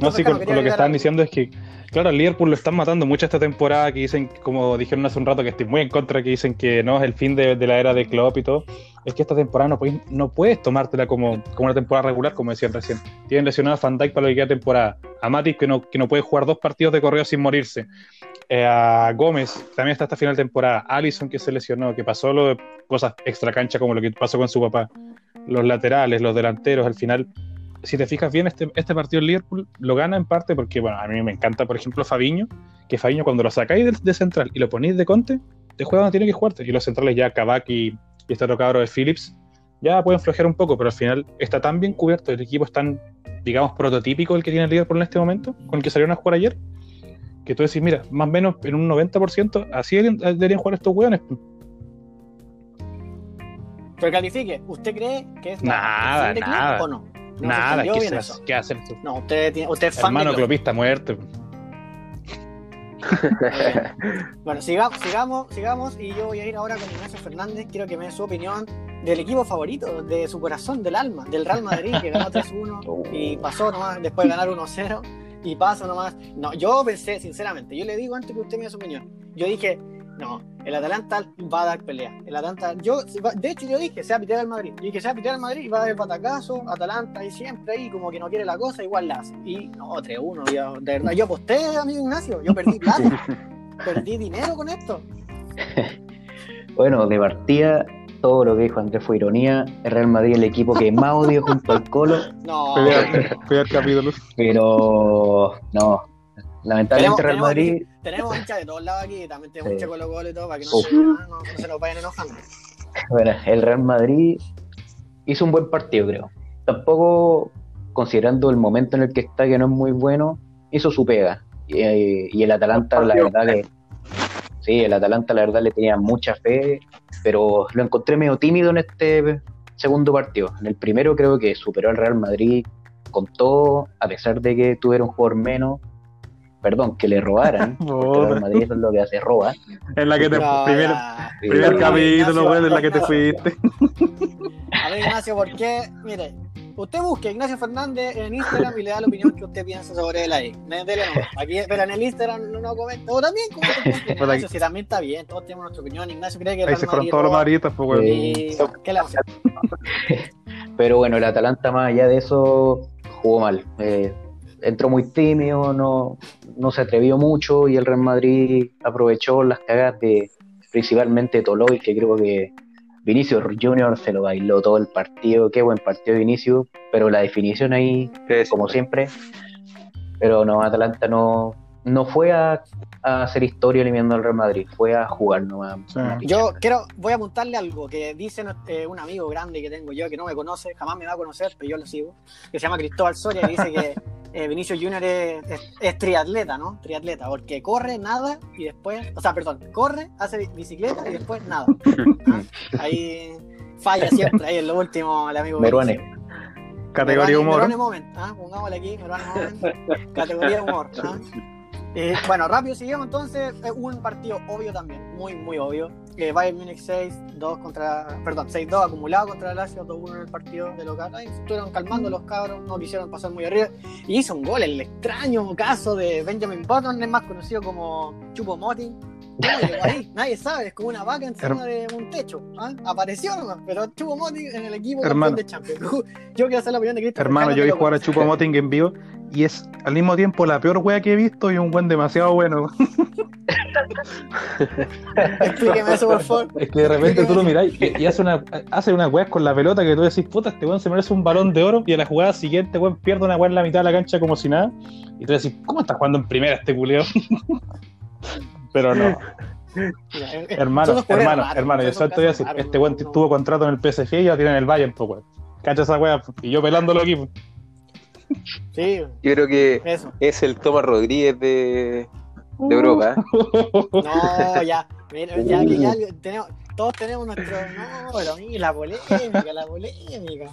No, sí, con, lo que estaban diciendo es que Claro, el Liverpool lo están matando mucho esta temporada, que dicen, como dijeron hace un rato, que estoy muy en contra, que dicen que no es el fin de, la era de Klopp y todo. Es que esta temporada no puedes, tomártela como, como una temporada regular, como decían recién. Tienen lesionado a Dijk para la que temporada. A Matic, que no, que no puede jugar dos partidos de correo sin morirse. Eh, a Gómez, también está esta final de temporada. Allison, que se lesionó, que pasó lo de cosas extra cancha, como lo que pasó con su papá. Los laterales, los delanteros, al final si te fijas bien, este, este partido en Liverpool lo gana en parte porque, bueno, a mí me encanta, por ejemplo, Fabiño, que Fabiño cuando lo sacáis de, central y lo ponéis de conte, te juega donde tiene que jugarte. Y los centrales ya, Kabak este otro cabro de Phillips, ya pueden flojear un poco, pero al final está tan bien cubierto, el equipo es tan, digamos, prototípico el que tiene el Liverpool en este momento, con el que salieron a jugar ayer, que tú decís, mira, más o menos en un 90%, así deberían jugar estos hueones. Pero califique, ¿usted cree que es nada, nada. o no? Nada, ¿qué, ¿qué hacer tú? No, usted, tiene, usted es fan Hermano de clopista muerte. bueno, sigamos, sigamos, sigamos y yo voy a ir ahora con Ignacio Fernández. Quiero que me dé su opinión del equipo favorito, de su corazón, del alma, del Real Madrid, que ganó 3-1 y pasó nomás después de ganar 1-0 y pasó nomás. No, yo pensé, sinceramente, yo le digo antes que usted me dé su opinión, yo dije, no, el Atalanta va a dar pelea. El Atalanta, yo, de hecho, yo dije, se va a pitear al Madrid. Yo dije, se va a pitear al Madrid y va a dar el patacazo. Atalanta y siempre ahí, como que no quiere la cosa, igual la hace. Y no, 3-1, de verdad. Yo aposté, amigo Ignacio, yo perdí plata. perdí dinero con esto. bueno, de partida, todo lo que dijo Andrés fue ironía. El Real Madrid es el equipo que más odio junto al Colo. No, capítulo. Pero, no, Lamentablemente Real Madrid. tenemos hinchas de todos lados aquí, también tenemos hinchas con los goles y todo, para que no se, no, se, nos vayan enojando. Bueno, el Real Madrid hizo un buen partido, creo. Tampoco, considerando el momento en el que está, que no es muy bueno, hizo su pega. Y, el Atalanta, la verdad que. Sí, el Atalanta, la verdad, le tenía mucha fe, pero lo encontré medio tímido en este segundo partido. En el primero, creo que superó al Real Madrid con todo, a pesar de que tuviera un jugador menos perdón, que le robaran, porque el Madrid eso es lo que hace, roba. En la que te, primer, primer capítulo, bueno, en la que te fuiste. A ver, Ignacio, ¿por qué? Mire, usted busque Ignacio Fernández en Instagram y le da la opinión que usted piensa sobre él ahí. Dele Aquí, pero en el Instagram no, no comenta. O también comenta. Ignacio, si también está bien, todos tenemos nuestra opinión. Ignacio cree que Ahí se fueron todos los madridistas, pues, bueno. Y... ¿Qué le hace? Pero bueno, el Atalanta, más allá de eso, jugó mal. Eh, entró muy tímido, no, no se atrevió mucho y el Real Madrid aprovechó las cagas de principalmente Toloy, que creo que Vinicius Junior se lo bailó todo el partido, qué buen partido de Vinicius, pero la definición ahí, como siempre, pero no, Atalanta no, no fue a, hacer historia eliminando al Real Madrid, fue a jugar nomás. Yo quiero, voy a apuntarle algo que dice eh, un amigo grande que tengo yo que no me conoce, jamás me va a conocer, pero yo lo sigo, que se llama Cristóbal Soria, y dice que eh, Vinicius Junior es, triatleta, ¿no? Triatleta, porque corre, nada y después, o sea, perdón, corre, hace bicicleta y después nada. ¿Ah? Ahí falla siempre, ahí en lo último el amigo. Meruane. Categoría humor. Meruane Moment, ¿ah? pongámosle aquí, Meruane Moment, categoría humor. ¿ah? Eh, bueno, rápido seguimos entonces. un partido obvio también, muy, muy obvio. Eh, Bayern Munich 6-2 contra. Perdón, 6-2 acumulado contra el Lazio, 2-1 en el partido de local. Ahí estuvieron calmando los cabros, no quisieron pasar muy arriba. Y hizo un gol, el extraño caso de Benjamin Button, es más conocido como Chupo Moting, ¿Cómo llegó ahí? Nadie sabe, es como una vaca encima de un techo. ¿ah? Apareció nomás, pero Chupo Moting en el equipo Hermano. de Champions. Yo quiero hacer la opinión de Cristian. Hermano, yo vi jugar a. Chupo Moting en vivo y es al mismo tiempo la peor wea que he visto y un buen demasiado bueno. Explíqueme eso, por favor. Es que de repente tú lo mirás y, y hace una hace unas weas con la pelota que tú decís, puta, este weón se merece un balón de oro y a la jugada siguiente, weón, pierde una wea en la mitad de la cancha como si nada. Y tú decís, ¿cómo está jugando en primera este culeo? Pero no, Mira, hermano, hermano, hermano, yo a casos decir, raros, este weón no, tuvo contrato en el PSG y ya tiene en el Bayern, pues weón. Cacha esa wea, y yo pelándolo aquí. pues. Sí, Yo creo que eso. es el Tomás Rodríguez de, de Europa. ¿eh? No, ya. Mira, ya que ya tenemos, todos tenemos nuestro. No, pero mira, la polémica, la polémica.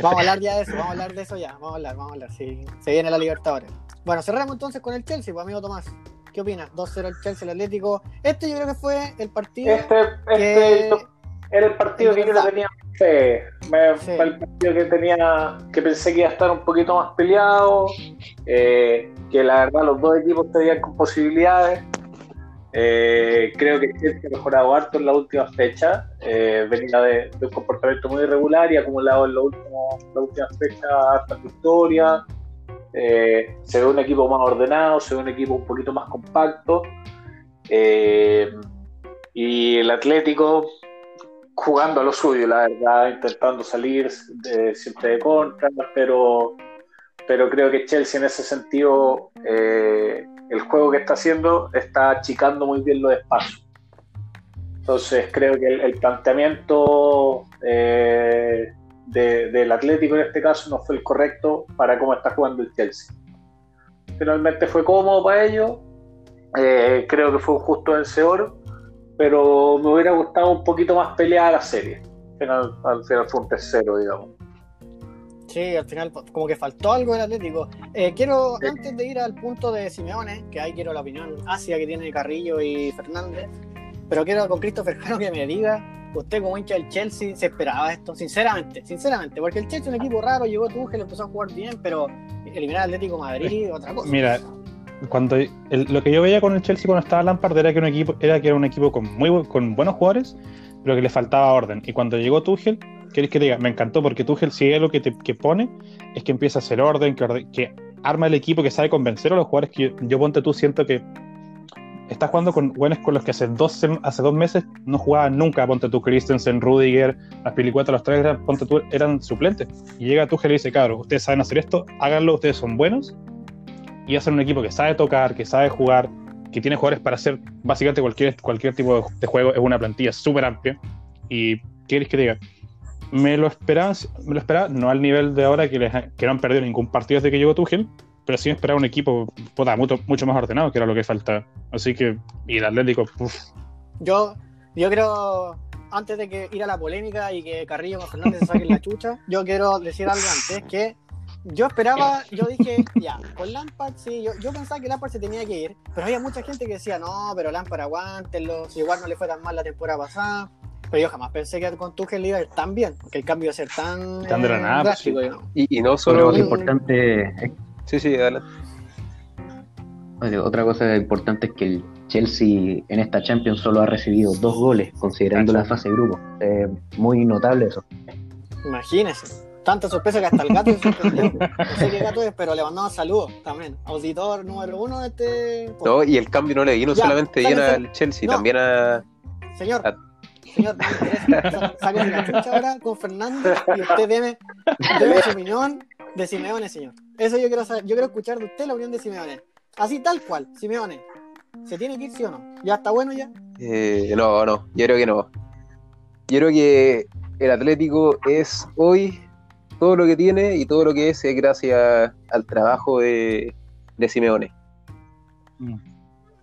Vamos a hablar ya de eso, vamos a hablar de eso ya. Vamos a hablar, vamos a hablar. Sí, se viene la Libertadores. Bueno, cerramos entonces con el Chelsea, pues amigo Tomás. ¿Qué opinas? 2-0 el Chelsea, el Atlético. Este yo creo que fue el partido Este, que. este era el partido que yo le tenía fe. Me- Sí. fue el partido que tenía, que pensé que iba a estar un poquito más peleado, eh, que la verdad los dos equipos estarían con posibilidades. Eh, creo que Chelsea ha mejorado harto en la última fecha. Eh, venía de, de un comportamiento muy irregular y acumulado en la última, la última fecha hartas victorias. Eh, se ve un equipo más ordenado, se ve un equipo un poquito más compacto. Eh, y el Atlético jugando a lo suyo, la verdad, intentando salir de- siempre de contra, pero, pero creo que Chelsea en ese sentido, eh, el juego que está haciendo está achicando muy bien los espacios. Entonces creo que el, planteamiento de- del Atlético en este caso no fue el correcto para cómo está jugando el Chelsea. Finalmente fue cómodo para ellos, eh, creo que fue un justo vencedor, pero me hubiera gustado un poquito más peleada la serie. Al final, al final fue un tercero, digamos. Sí, al final como que faltó algo del Atlético. Eh, quiero, antes de ir al punto de Simeone, que ahí quiero la opinión ácida que tiene Carrillo y Fernández, pero quiero con Christopher Jano que me diga, usted como hincha del Chelsea, ¿se esperaba esto? Sinceramente, sinceramente, porque el Chelsea es un equipo raro, llegó Tuchel, empezó a jugar bien, pero eliminar al Atlético de Madrid, otra cosa. Mira, cuando el- lo que yo veía con el Chelsea cuando estaba Lampard era que un equipo era que era un equipo con muy con buenos jugadores, pero que le faltaba orden. Y cuando llegó Tuchel, ¿queréis que te diga? Me encantó porque Tuchel si hay algo que te que pone es que empieza a hacer orden, que, orde- que arma el equipo, que sabe convencer a los jugadores que yo, yo, ponte tú siento que estás jugando con buenos con los que hace dos hace dos meses no jugaban nunca, ponte tú Christensen, Rudiger, las pilicuetas, los tres eran, ponte tú, eran suplentes. Y llega Tuchel y dice, claro, ustedes saben hacer esto, háganlo, ustedes son buenos y hacen un equipo que sabe tocar, que sabe jugar, que tiene jugadores para hacer básicamente cualquier, cualquier tipo de, juego. Es una plantilla súper amplia. ¿Y quieres que diga? Me lo esperaba, me lo esperaba, no al nivel de ahora que, les, que no han perdido ningún partido desde que llegó Tuchel, pero sí me esperaba un equipo puta, mucho, mucho más ordenado, que era lo que faltaba. Así que, y el Atlético, uf, Yo, yo creo, antes de que ir a la polémica y que Carrillo con Fernández se saquen la chucha, yo quiero decir algo antes, que yo esperaba, yo dije, ya, con Lampard sí, yo, yo pensaba que Lampard se tenía que ir, pero había mucha gente que decía, no, pero Lampard aguántenlo, si igual no le fue tan mal la temporada pasada, pero yo jamás pensé que con Tuchel iba a ir tan bien, que el cambio iba a ser tan, Tan de la eh, nada, drástico, sí. Y, y no solo. Mm. importante, Sí, sí, adelante. oye, otra cosa importante es que el Chelsea en esta Champions solo ha recibido dos goles, considerando la fase de grupo. Eh, muy notable eso. Imagínese. Tanta sorpresa que hasta el gato se sorprendió. No sé qué gato es, pero le mandamos saludos también. Auditor número uno de este. No, y el cambio no le vino Ya, solamente bien al Chelsea, no. también a. Señor, Ah. señor, me interesa. La chucha ahora con Fernando y usted deme, deme su opinión de Simeone, señor. Eso yo quiero saber. Yo quiero escuchar de usted la opinión de Simeone. Así tal cual, Simeone. ¿Se tiene que ir sí o no? ¿Ya está bueno ya? Eh, no, no, yo creo que no. Yo creo que el Atlético es hoy todo lo que tiene y todo lo que es es gracias al trabajo de, de Simeone. Mm.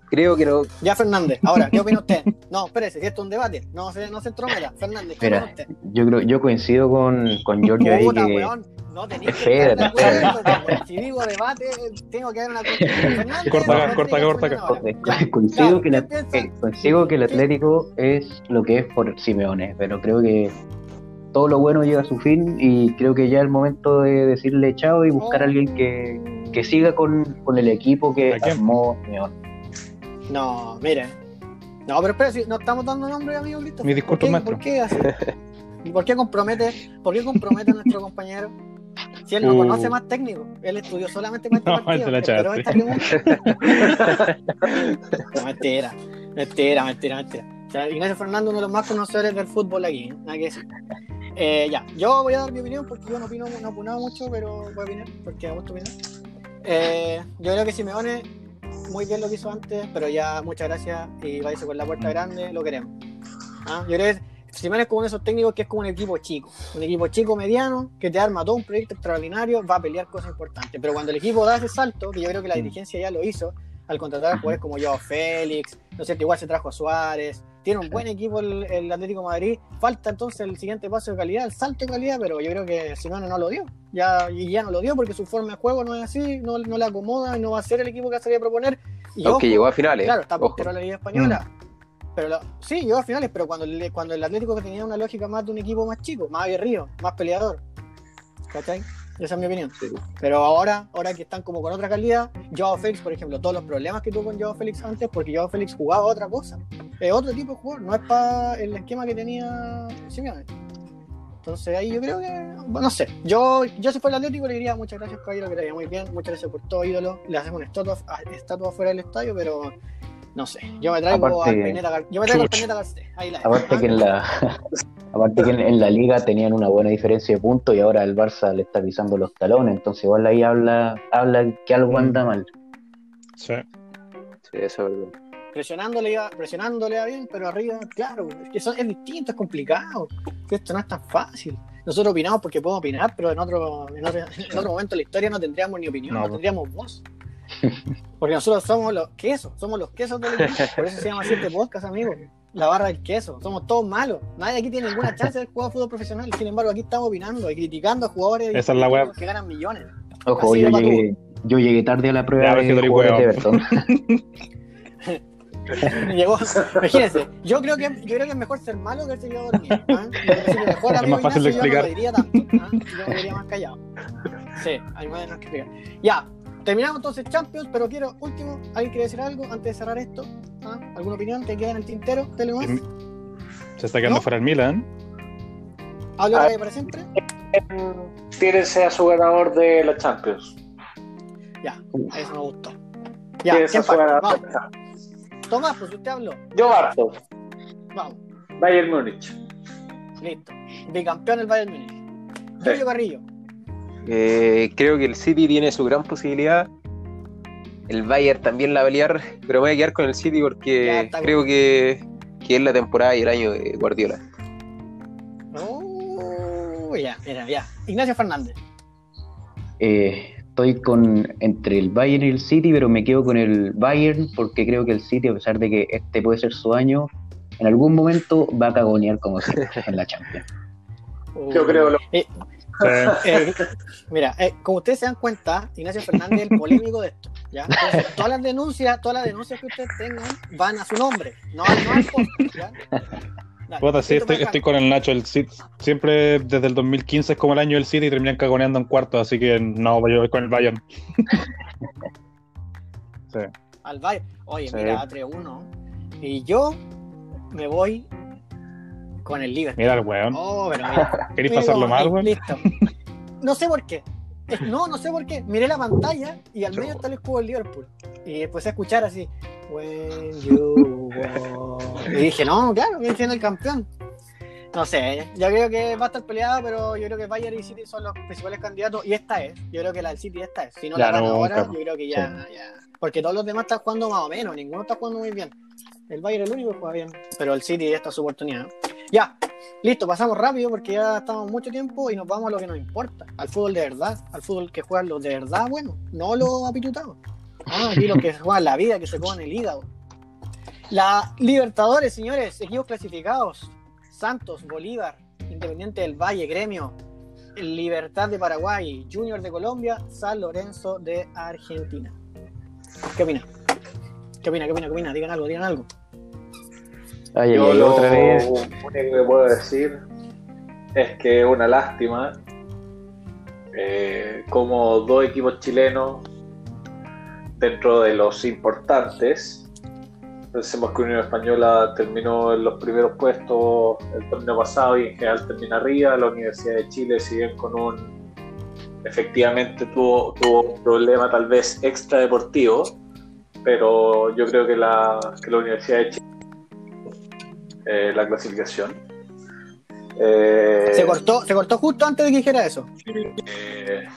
Creo que no. Ya, Fernández. Ahora, ¿qué opina usted? No, espérese, si esto es un debate. No se, no se entrometa. Fernández, ¿qué opina Mira, usted? yo creo, yo coincido con, con Giorgio ahí que weón. No tenéis que. Si digo debate, tengo que dar una Fernández, Corta acá, corta acá, corta acá. Ya, coincido, claro, que el Atlético es lo que es por Simeone, pero creo que todo lo bueno llega a su fin y creo que ya es el momento de decirle chao y buscar a alguien que, que siga con, con el equipo que armó Simeone. No, mire. No, pero espera, si no estamos dando nombre, amigo Cristo. Mi disculpa, ¿Por qué, maestro. ¿Por qué así? ¿Y por qué compromete, por qué compromete a nuestro compañero? Si él no Uh. conoce más técnico, él estudió solamente este No, partido. la echaste. esta. No, mentira, mentira, mentira, mentira. O sea, Ignacio Fernando, uno de los más conocedores del fútbol aquí, ¿eh? Eh, ya, yo voy a dar mi opinión porque yo no opino, no opinaba mucho, pero voy a opinar porque me gusta opinar. Eh, yo creo que Simeone, muy bien lo que hizo antes, pero ya muchas gracias y váyase con la puerta grande, lo queremos. ¿Ah? Yo creo que Simeone es como esos técnicos que es como un equipo chico, un equipo chico mediano que te arma todo un proyecto extraordinario, va a pelear cosas importantes, pero cuando el equipo da ese salto, que yo creo que la dirigencia ya lo hizo, al contratar a jugadores como Joao Félix, no sé, igual se trajo a Suárez, tiene un buen equipo el, el Atlético de Madrid, falta entonces el siguiente paso de calidad, el salto de calidad, pero yo creo que Simeone no lo dio, ya, y ya no lo dio porque su forma de juego no es así, no, no le acomoda y no va a ser el equipo que se a proponer. Y Aunque ojo, llegó a finales. Claro, está a la Liga Española. Pero lo- sí, llegó a finales, pero cuando, cuando el Atlético tenía una lógica más de un equipo más chico, más aguerrido, más peleador. ¿Cachai? Esa es mi opinión. Sí. Pero ahora, ahora que están como con otra calidad, Joao Félix, por ejemplo, todos los problemas que tuvo con Joao Félix antes, porque Joao Félix jugaba otra cosa. Es otro tipo de jugador, no es para el esquema que tenía Simeone. Entonces ahí yo creo que, bueno, no sé, yo, yo si fuera el Atlético le diría muchas gracias Caballero, que vaya muy bien, muchas gracias por todo ídolo, le hacemos una estatua, estatua fuera del estadio, pero no sé, yo me traigo Aparte- al Pineta Gar- yo me traigo al. Pineta Garcés, ahí la Aparte que en la aparte que en, en la liga tenían una buena diferencia de puntos y ahora el Barça le está pisando los talones, entonces igual ahí habla habla que algo anda mal. Sí. Sí, eso es verdad. presionándole iba, presionándole a bien, pero arriba, claro, es que es distinto, es complicado. Esto no es tan fácil. Nosotros opinamos porque podemos opinar, pero en otro, en otro, en otro momento de la historia no tendríamos ni opinión, No, no, tendríamos voz. Porque nosotros somos los quesos, somos los quesos del equipo. Por eso se llama así este podcast, amigo. La barra del queso. Somos todos malos. Nadie aquí tiene ninguna chance de jugar fútbol profesional. Sin embargo, aquí estamos opinando y criticando a jugadores Esa es la web. que ganan millones. Ojo, Así yo de llegué, yo llegué tarde a la prueba de de. Everton. Llegó, imagínense, yo creo que yo creo que es mejor ser malo que ser yo dormido. mejor Es más fácil de Ignacio, yo no lo diría tanto. ¿ah? Yo me diría más callado. Sí, hay más que explicar. Ya, terminamos entonces Champions, pero quiero, último, ¿alguien quiere decir algo antes de cerrar esto? ¿Ah? ¿Alguna opinión que quede en el tintero? Dele más. Se está quedando ¿No? fuera el Milan. ¿Hablo Ah. para siempre? Tírense a su ganador de la Champions. Ya, eso me gustó. Ya, ¿quién su parte? ganador Vamos. de la Champions. Tomás, pues usted habló. Yo parto. Vamos, Bayern Múnich. listo. Bicampeón el Bayern Múnich. Julio Carrillo. Eh, creo que el City tiene su gran posibilidad. El Bayern también la va a pelear, pero voy a quedar con el City porque creo que, que es la temporada y el año de Guardiola. Oh, ya, mira, ya. Ignacio Fernández. Eh, estoy con entre el Bayern y el City, pero me quedo con el Bayern porque creo que el City, a pesar de que este puede ser su año, en algún momento va a cagonear como siempre en la Champions. Yo creo lo Eh, Sí. Eh, mira, eh, como ustedes se dan cuenta, Ignacio Fernández es el polémico de esto. ¿ya? Entonces, todas las denuncias, todas las denuncias que ustedes tengan van a su nombre, no, al- no al podcast, ¿ya? Dale, Puta, sí, estoy, con el Nacho. El City, siempre desde el 2015 es como el año del City y terminan cagoneando en cuarto, así que no, yo voy con el Bayern. Sí. Al Bayern. Oye, Sí. mira, 3-1. Y yo me voy con el Liverpool. Mira el weón. Oh, pero mira. ¿Queréis Mira pasarlo mal, weón? Listo. No sé por qué. No, no sé por qué. Miré la pantalla y al medio está el escudo del Liverpool. Y empecé a escuchar así. When you walk. Y dije, no, claro, viene siendo el campeón. No sé, yo creo que va a estar peleado, pero yo creo que Bayern y City son los principales candidatos. Y esta es, yo creo que la del City esta es. Si no la gana ahora, yo creo que ya, ya. Porque todos los demás están jugando más o menos, ninguno está jugando muy bien. El Bayern es el único que juega bien, pero el City esta es su oportunidad. Ya, listo, pasamos rápido porque ya estamos mucho tiempo y nos vamos a lo que nos importa, al fútbol de verdad, al fútbol que juegan los de verdad, bueno, no los apitutados. Ah, aquí los que juegan la vida, que se comen el hígado. La Libertadores, señores, equipos clasificados. Santos, Bolívar, Independiente del Valle, Gremio, Libertad de Paraguay, Junior de Colombia, San Lorenzo de Argentina. ¿Qué opina? ¿Qué opina? ¿Qué opina? ¿Qué opina? Digan algo, digan algo. Ay, Yo ay, lo otra vez. único que puedo decir es que es una lástima eh, como dos equipos chilenos dentro de los importantes Pensemos que Unión Española terminó en los primeros puestos el torneo pasado y en general termina arriba. La Universidad de Chile, si bien con un. Efectivamente tuvo, tuvo un problema tal vez extra deportivo, pero yo creo que la, que la Universidad de Chile. Eh, la clasificación. Eh, Se cortó, se cortó justo antes de que dijera eso. eh,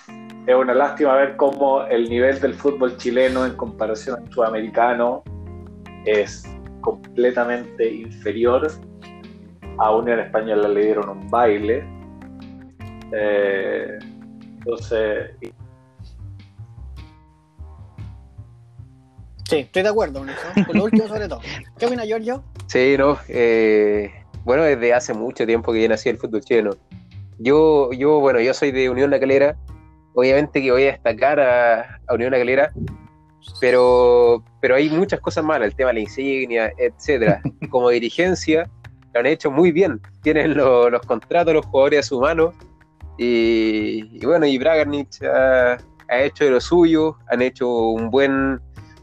es una lástima ver cómo el nivel del fútbol chileno en comparación al sudamericano es completamente inferior. A Unión Española le dieron un baile. Entonces, Sí, estoy de acuerdo con eso. Con lo último sobre todo. ¿Qué opina Giorgio? Sí, no. eh, bueno, desde hace mucho tiempo que viene así el fútbol chileno. Yo, yo, bueno, yo soy de Unión La Calera. Obviamente que voy a destacar a, a Unión La Calera, pero, pero hay muchas cosas malas, el tema de la insignia, etcétera. Como dirigencia, lo han hecho muy bien. Tienen lo- los contratos, los jugadores a su mano. Y, y bueno, y Bragarnich ha, ha hecho de lo suyo, han hecho un buen,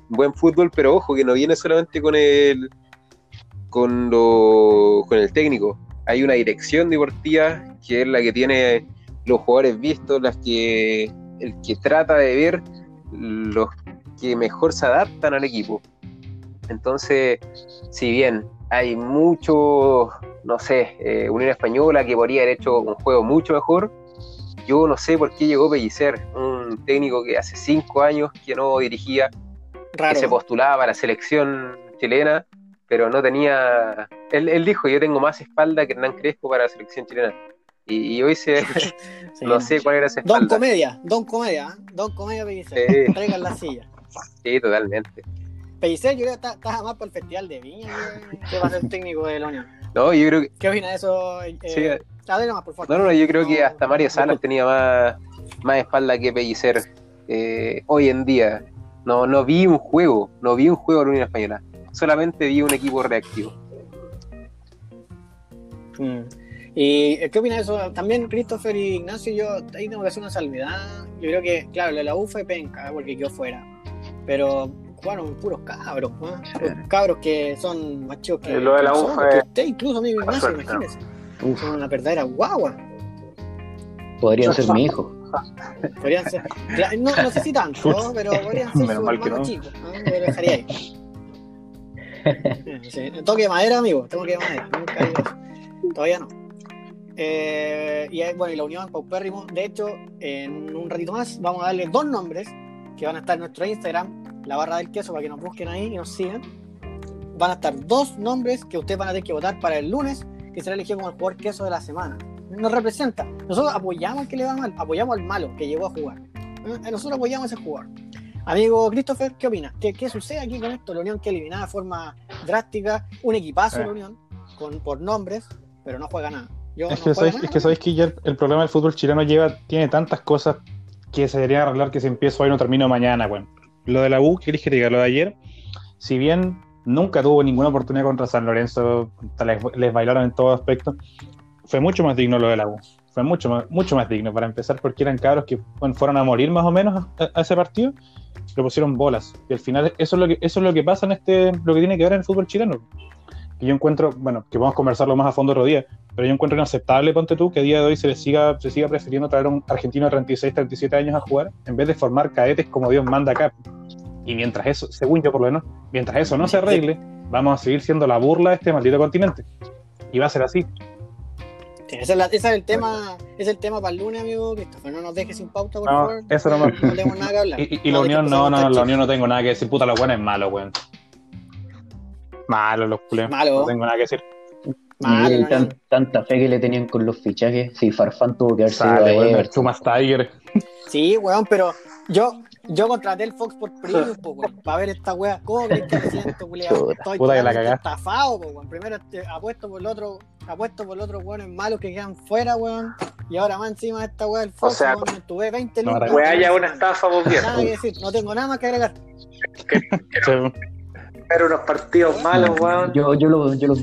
buen fútbol, pero ojo que no viene solamente con el, con, lo, con el técnico. Hay una dirección deportiva que es la que tiene los jugadores vistos, las que el que trata de ver los que mejor se adaptan al equipo. Entonces, si bien hay mucho, no sé, eh, Unión Española que podría haber hecho un juego mucho mejor, yo no sé por qué llegó Pellicer, un técnico que hace cinco años que no dirigía que se postulaba para la selección chilena, pero no tenía. Él, él dijo: Yo tengo más espalda que Hernán Crespo para la selección chilena. Y, y hoy se. Sí. no sé cuál era esa Don espalda. Comedia, Don Comedia, ¿eh? Don Comedia Pellicer. Sí. Traigan la silla. Sí, totalmente. Pellicer, yo creo que está, está más por el Festival de Viña que, va a ser técnico de la Unión. No, yo creo que. ¿Qué opina de eso? Eh, Sí, Adelante más, por favor. no, no, yo creo que hasta Mario Salas tenía más, más espalda que Pellicer eh, hoy en día. No, no vi un juego, no vi un juego de la Unión Española. Solamente vi un equipo reactivo. Mm. ¿Y qué opina de eso? También Christopher y Ignacio, yo ahí tengo que hacer una salvedad. Yo creo que, claro, lo de la U fue penca, porque quedó fuera. Pero jugaron puros cabros, ¿no? Puros cabros que son más chicos que, lo de la U fue- que usted, incluso amigo Ignacio, imagínese. Son una verdadera guagua. podrían ser mi hijo. Podrían ser. No, no sé si tanto, pero podrían ser Menos mal que no. chico. ¿no? Yo lo dejaría ahí. Sí. Toque de madera, amigo. Tengo que de madera. Nunca digo eso. Todavía no. Eh, y bueno, y la unión paupérrimo. De hecho, en un ratito más vamos a darle dos nombres que van a estar en nuestro Instagram, la barra del queso, para que nos busquen ahí y nos sigan. Van a estar dos nombres que ustedes van a tener que votar para el lunes, que será elegido como el jugador queso de la semana. Nos representa. Nosotros apoyamos al que le va mal, apoyamos al malo que llegó a jugar. ¿Eh? Nosotros apoyamos a ese jugador. Amigo Christopher, ¿qué opinas? ¿Qué, qué sucede aquí con esto? La Unión que eliminada de forma drástica, un equipazo Eh. la Unión, con, por nombres, pero no juega nada. Yo Es no que sabéis, nada, es que sabéis que ya el, el problema del fútbol chileno lleva, tiene tantas cosas que se deberían arreglar que si empiezo hoy no termino mañana, bueno. Lo de la U, ¿qué que te diga? Lo de ayer, si bien nunca tuvo ninguna oportunidad contra San Lorenzo, les, les bailaron en todo aspecto, fue mucho más digno lo de la U. Fue mucho más, mucho más digno, para empezar, porque eran cabros que fueron a morir más o menos a, ese partido, le pusieron bolas. Y al final, eso es lo que, eso es lo que pasa en este, lo que tiene que ver en el fútbol chileno. Que yo encuentro, bueno, que vamos a conversarlo más a fondo otro día, pero yo encuentro inaceptable, ponte tú, que a día de hoy se le siga, se siga prefiriendo traer a un argentino de 36, 37 años a jugar, en vez de formar cadetes como Dios manda acá. Y mientras eso, según yo por lo menos, mientras eso no se arregle, vamos a seguir siendo la burla de este maldito continente. Y va a ser así. Sí, ese, es la- ese es el tema, ese es el tema para el lunes, amigo Christopher. No nos dejes sin pauta, por No, favor. eso no No tenemos nada que hablar. Y, y- y la Unión, no, no, la. Unión no tengo nada que decir. Puta, lo bueno es malo, weón. Malo, los culeros. Malo. No tengo nada que decir. Malo, tan- tanta fe que le tenían con los fichajes. Si Farfán tuvo que haber sido Sale, weón, Tiger. Sí, weón, pero yo, yo contraté el Fox por Premium, po, weón, para ver esta weá. ¿Cómo crees que me siento? Chuta. Estoy Puta que la cagá. estafado, po, weón. Primero este, apuesto por el otro, apuesto por el otro weones malos que quedan fuera, weón. Y ahora más encima de esta weá del Fox, sea, weón, me tuve 20 no, lucas. Weá, ya una estafa, vos bien. Nada que decir, no tengo nada más que agregar. Sí. Ver unos partidos malos, weón. Yo, yo lo, yo lo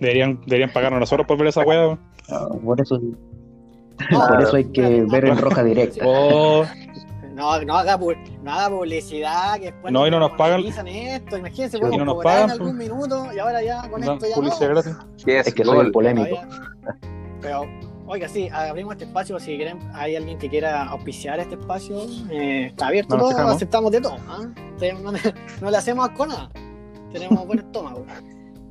Deberían, deberían pagarnos nosotros por ver esa weá. weón. ah, por eso, No, por eso hay que ver en roja directa. Oh, No, No, no haga, pu- no haga publicidad, que después No, y no nos pagan. esto, imagínense, no nos cobrar en pagan, algún minuto y ahora ya con Dan esto ya publicidad no. gratis. ¿Qué es? Que soy el polémico. Pero, oiga, sí, abrimos este espacio. Si quieren, hay alguien que quiera auspiciar este espacio, eh, está abierto No todo, aceptamos de todo. ¿ah? No, no le hacemos asco a nada. Tenemos buen estómago.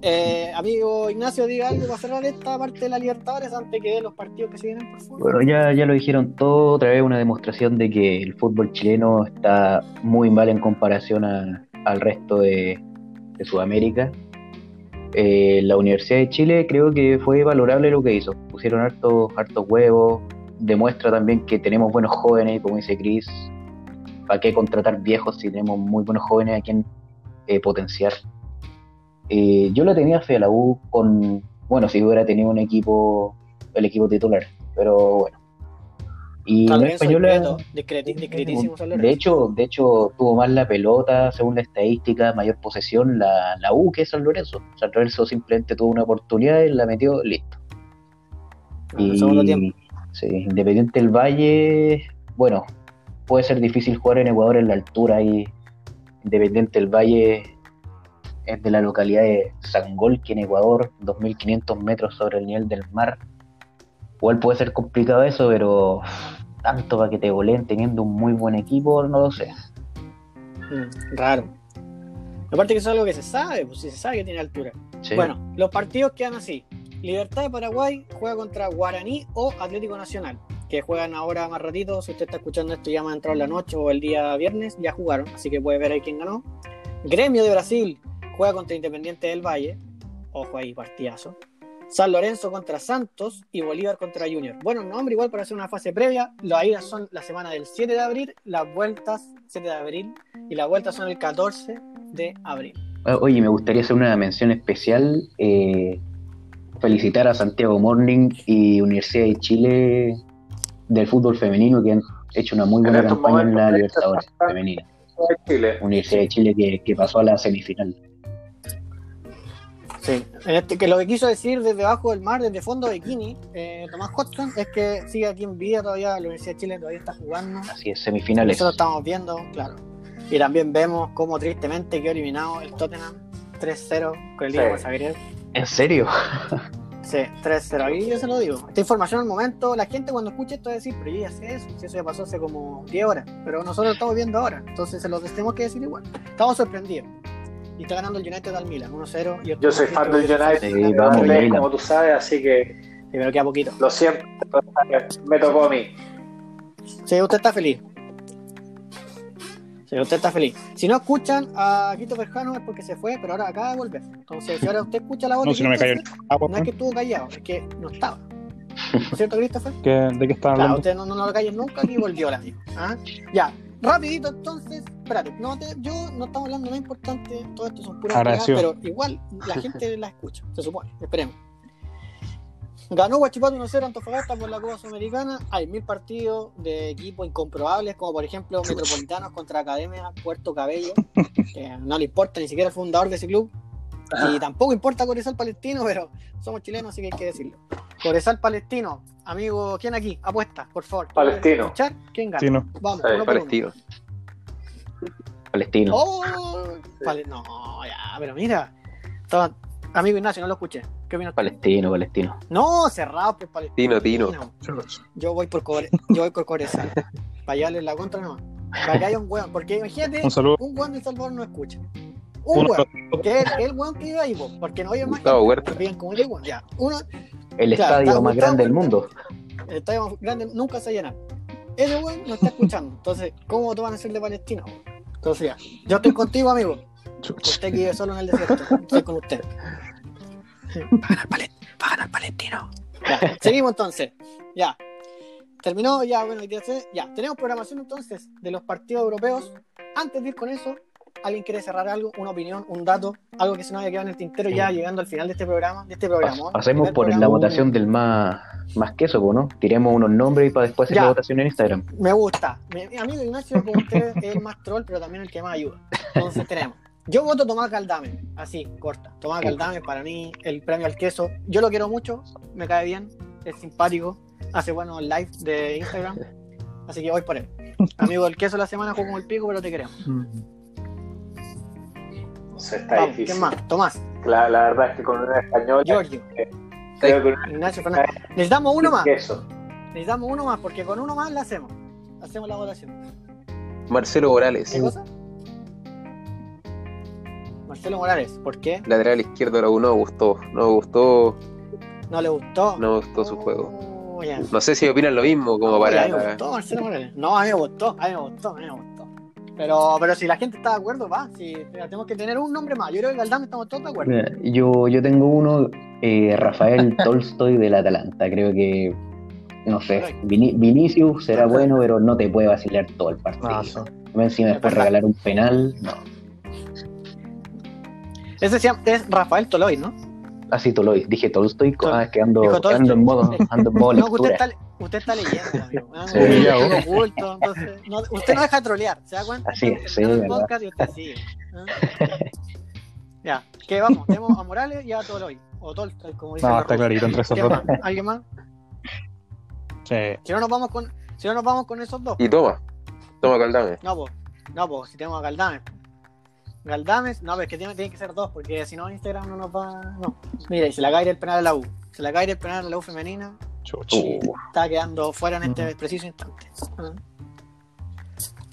Eh, amigo Ignacio, diga algo para cerrar esta parte de la Libertadores antes que los partidos que se vienen, por favor. Bueno, ya, ya lo dijeron todo, otra vez una demostración de que el fútbol chileno está muy mal en comparación al resto de, Sudamérica. Eh, la Universidad de Chile creo que fue valorable lo que hizo. Pusieron hartos hartos huevos, demuestra también que tenemos buenos jóvenes, como dice Chris. ¿Para qué contratar viejos si tenemos muy buenos jóvenes a quien eh, potenciar? Eh, yo la tenía fe a la U con, bueno, si hubiera tenido un equipo, el equipo titular, pero bueno. Y Lorenzo, española, discreti- discretísimo de hecho, de hecho, tuvo más la pelota, según la estadística, mayor posesión la, la U que San Lorenzo. San Lorenzo simplemente tuvo una oportunidad y la metió, listo. Segundo tiempo. sí, Independiente del Valle, bueno, puede ser difícil jugar en Ecuador en la altura y Independiente del Valle es de la localidad de Sangolquí en Ecuador, 2.500 metros sobre el nivel del mar. Igual puede ser complicado eso, pero tanto para que te goleen teniendo un muy buen equipo, no lo sé. Mm, raro. Aparte que eso es algo que se sabe, pues si se sabe que tiene altura. Sí. Bueno, los partidos quedan así. Libertad de Paraguay juega contra Guaraní o Atlético Nacional, que juegan ahora más ratito. Si usted está escuchando esto ya me ha entrado en la noche o el día viernes, ya jugaron, así que puede ver ahí quién ganó. Gremio de Brasil juega contra Independiente del Valle. Ojo ahí, partidazo. San Lorenzo contra Santos y Bolívar contra Junior. Bueno, nombre igual para hacer una fase previa. Las idas son la semana del 7 de abril, las vueltas 7 de abril y las vueltas son el 14 de abril. Ah, Oye, me gustaría hacer una mención especial. eh, felicitar a Santiago Morning y Universidad de Chile del fútbol femenino que han hecho una muy buena campaña en la Libertadores femenina. Universidad de Chile que, que pasó a la semifinal. Sí, en este, que lo que quiso decir desde abajo del mar, desde fondo de bikini, eh, Tomás Hodgson, es que sigue aquí en vida todavía, la Universidad de Chile todavía está jugando. Así es, semifinales. Nosotros estamos viendo, claro. Y también vemos cómo tristemente quedó eliminado el Tottenham 3-0 con el Dinamo Sí. Zagreb. ¿En serio? Sí, 3-0. Ahí yo se lo digo. Esta información al momento, la gente cuando escuche esto va a decir, pero yo ya sé eso, si eso ya pasó hace como 10 horas. Pero nosotros lo estamos viendo ahora, entonces se lo tenemos que decir igual. Estamos sorprendidos. Y está ganando el United al Milan, 1-0. y el- Yo soy fan del United, Sí, vamos, Milan. como tú sabes, así que Sí, pero queda poquito. lo siento, me tocó a mí. Sí, usted está feliz. Sí, usted está feliz. Si no escuchan a Quito Perjano es porque se fue, pero ahora acaba de volver. Entonces, si ahora usted escucha la voz No, si no me cayó Christopher, el agua, no es que estuvo callado, es que no estaba. ¿No es cierto, Christopher? ¿qué- ¿De qué Claro, hablando? usted no, no, no lo calles nunca y volvió el amigo. ¿ah? Ya, rapidito entonces, espérate, no te- yo no estamos hablando de nada importante, todo esto son puras cagadas, pero igual la gente la escucha, se supone, esperemos. Ganó Guachipato 1-0 Antofagasta por la Copa Sudamericana. Hay mil partidos de equipos incomprobables, como por ejemplo Metropolitanos contra Academia Puerto Cabello, que no le importa ni siquiera el fundador de ese club. Y tampoco importa Corezal Palestino, pero somos chilenos, así que hay que decirlo. Corezal Palestino, amigo, ¿quién aquí? Apuesta, por favor. Palestino. ¿Escuchar? ¿Quién gana? Sí, no. Vamos, uno uno. Palestino. Palestino. ¡Oh! Pale- No, ya, pero mira. Amigo Ignacio, no lo escuché. ¿Qué opinas? tú? Palestino, Palestino. No, cerrado por Palestino. Tino, Tino. Yo voy por Core, yo voy por Corezal. Para llevarle la contra nomás. Para que haya un weón. Porque imagínate, Un saludo. un weón de Salvador no escucha. Un Uno, weón. Que es el weón que vive ahí, po, porque no oye más. Gustavo gente, Huerta. viven como el weón. Ya. Uno, El Claro, estadio más Gustavo grande del mundo. el estadio más grande nunca se llena. Ese weón no está escuchando. Entonces, ¿cómo te van a hacer de Palestina? weón? Entonces, ya. Yo estoy contigo, amigo. Usted que vive solo en el desierto. Estoy con usted. Ganar Palestino. Ya, seguimos entonces. Ya. Terminó, ya, bueno, ya. Tenemos programación entonces de los partidos europeos. Antes de ir con eso, ¿alguien quiere cerrar algo? ¿Una opinión? ¿Un dato? ¿Algo que se nos haya quedado en el tintero ya llegando al final de este programa? De este programa. Pasemos por la votación del más, más queso, ¿no? Tiremos unos nombres y para después hacer Ya. la votación en Instagram. Me gusta. Mi, mi amigo Ignacio, como usted, es el más troll, pero también el que más ayuda. Entonces tenemos. Yo voto Tomás Galdame, así, corta. Tomás Galdame, para mí, el premio al queso. Yo lo quiero mucho, me cae bien, es simpático, hace buenos live de Instagram. Así que voy por él. Amigo del queso la semana jugó con el pico, pero te queremos. Está Vamos, difícil. ¿quién más? Tomás, La, la verdad es que con un español. Giorgio, creo que un Ignacio Fernández. Necesitamos uno más. queso. Necesitamos uno más, porque con uno más la hacemos. Hacemos la votación. Marcelo Morales, ¿Qué cosa? Marcelo Morales, ¿por qué? lateral izquierdo la U, no gustó. No gustó, ¿No le gustó? no me gustó su juego. Oh, ya. No sé si opinan lo mismo como No, para. a mí me gustó Marcelo Morales. No, a mí me gustó, a mí me gustó, a mí me gustó. Pero, pero si la gente está de acuerdo, va. Si mira, tenemos que tener un nombre más. Yo creo que Galdame estamos todos de acuerdo. Mira, Yo, yo tengo uno, eh, Rafael Tolstoy del Atalanta. Creo que, no sé, Vini- Vinicius será bueno, pero no te puede vacilar todo el partido. Ah, sí. Encima después regalar un penal, no. Ese se llama, es Rafael Toloy, ¿no? Así Toloy, dije Tolstoy, Tol- ah, es que ando, ando en modo, ando en modo No, que usted lectura. está, usted está leyendo, amigo. Ah, Sí, un- oculto, entonces, no- usted no deja de trolear, ¿se da cuenta? Así sí, el podcast y usted sigue. ¿ah? ya, ¿qué vamos? Tenemos a Morales y a Toloy. O Tolstoy, como dicen No, está clarito entre esos ¿Quién dos. ¿Alguien más? Sí. Si no nos vamos con, si no nos vamos con esos dos. Y toma, toma Caldame. No, pues, no, pues, si tenemos a Galdames. Galdames, no, pero es que tiene, tiene que ser dos, porque si no Instagram no nos va. No. Mira, y se la cae el penal a la U. Se la cae el penal a la U femenina. Chuchi. Uh, Está quedando fuera en este Ujú. preciso instante. Ah.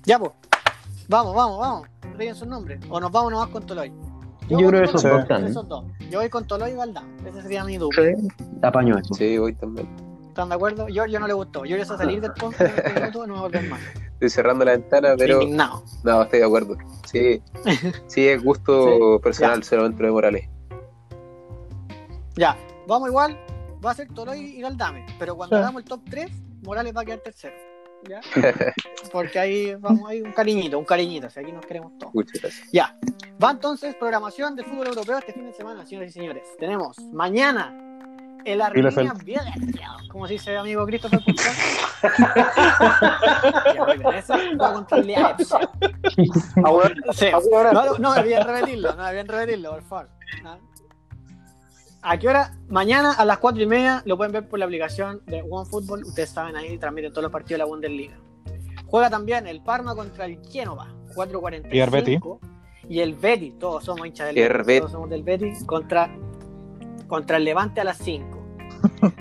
Ya, pues. Vamos, vamos, vamos. Digan su nombre. O nos vamos nomás con Toloy. Yo voy creo que esos dos están. Yo voy con Toloy y Galdames. Ese sería mi dupla. Sí, apaño eso. sí, voy también. ¿Están de acuerdo? Giorgio no le gustó. Se va a salir del podcast en este minuto, no va a volver más. Estoy cerrando la ventana, pero Indignado. no, estoy de acuerdo. Sí, sí es gusto Sí, personal ser dentro de Morales. Ya, vamos igual. Va a ser Toloy y Galdame. Pero cuando Sí. hagamos el top 3, Morales va a quedar tercero. ¿Ya? Porque ahí vamos, hay un cariñito, un cariñito. Si aquí nos queremos todos. Muchas gracias. Ya. Va entonces programación del fútbol europeo este fin de semana, señores y señores. Tenemos mañana el Arminia Bielefeld, como se dice amigo Christopher Sí. No, no, no debían repetirlo, no debían repetirlo, por favor. ¿Ah? ¿A qué hora? Mañana a las 4 y media lo pueden ver por la aplicación de OneFootball. Ustedes saben ahí, transmiten todos los partidos de la Bundesliga. Juega también el Parma contra el Genova, 4.45. Y el Betis. Y el Betis, todos somos hinchas del Y el Betis, Betis. todos somos del Betis, contra, contra el Levante a las 5.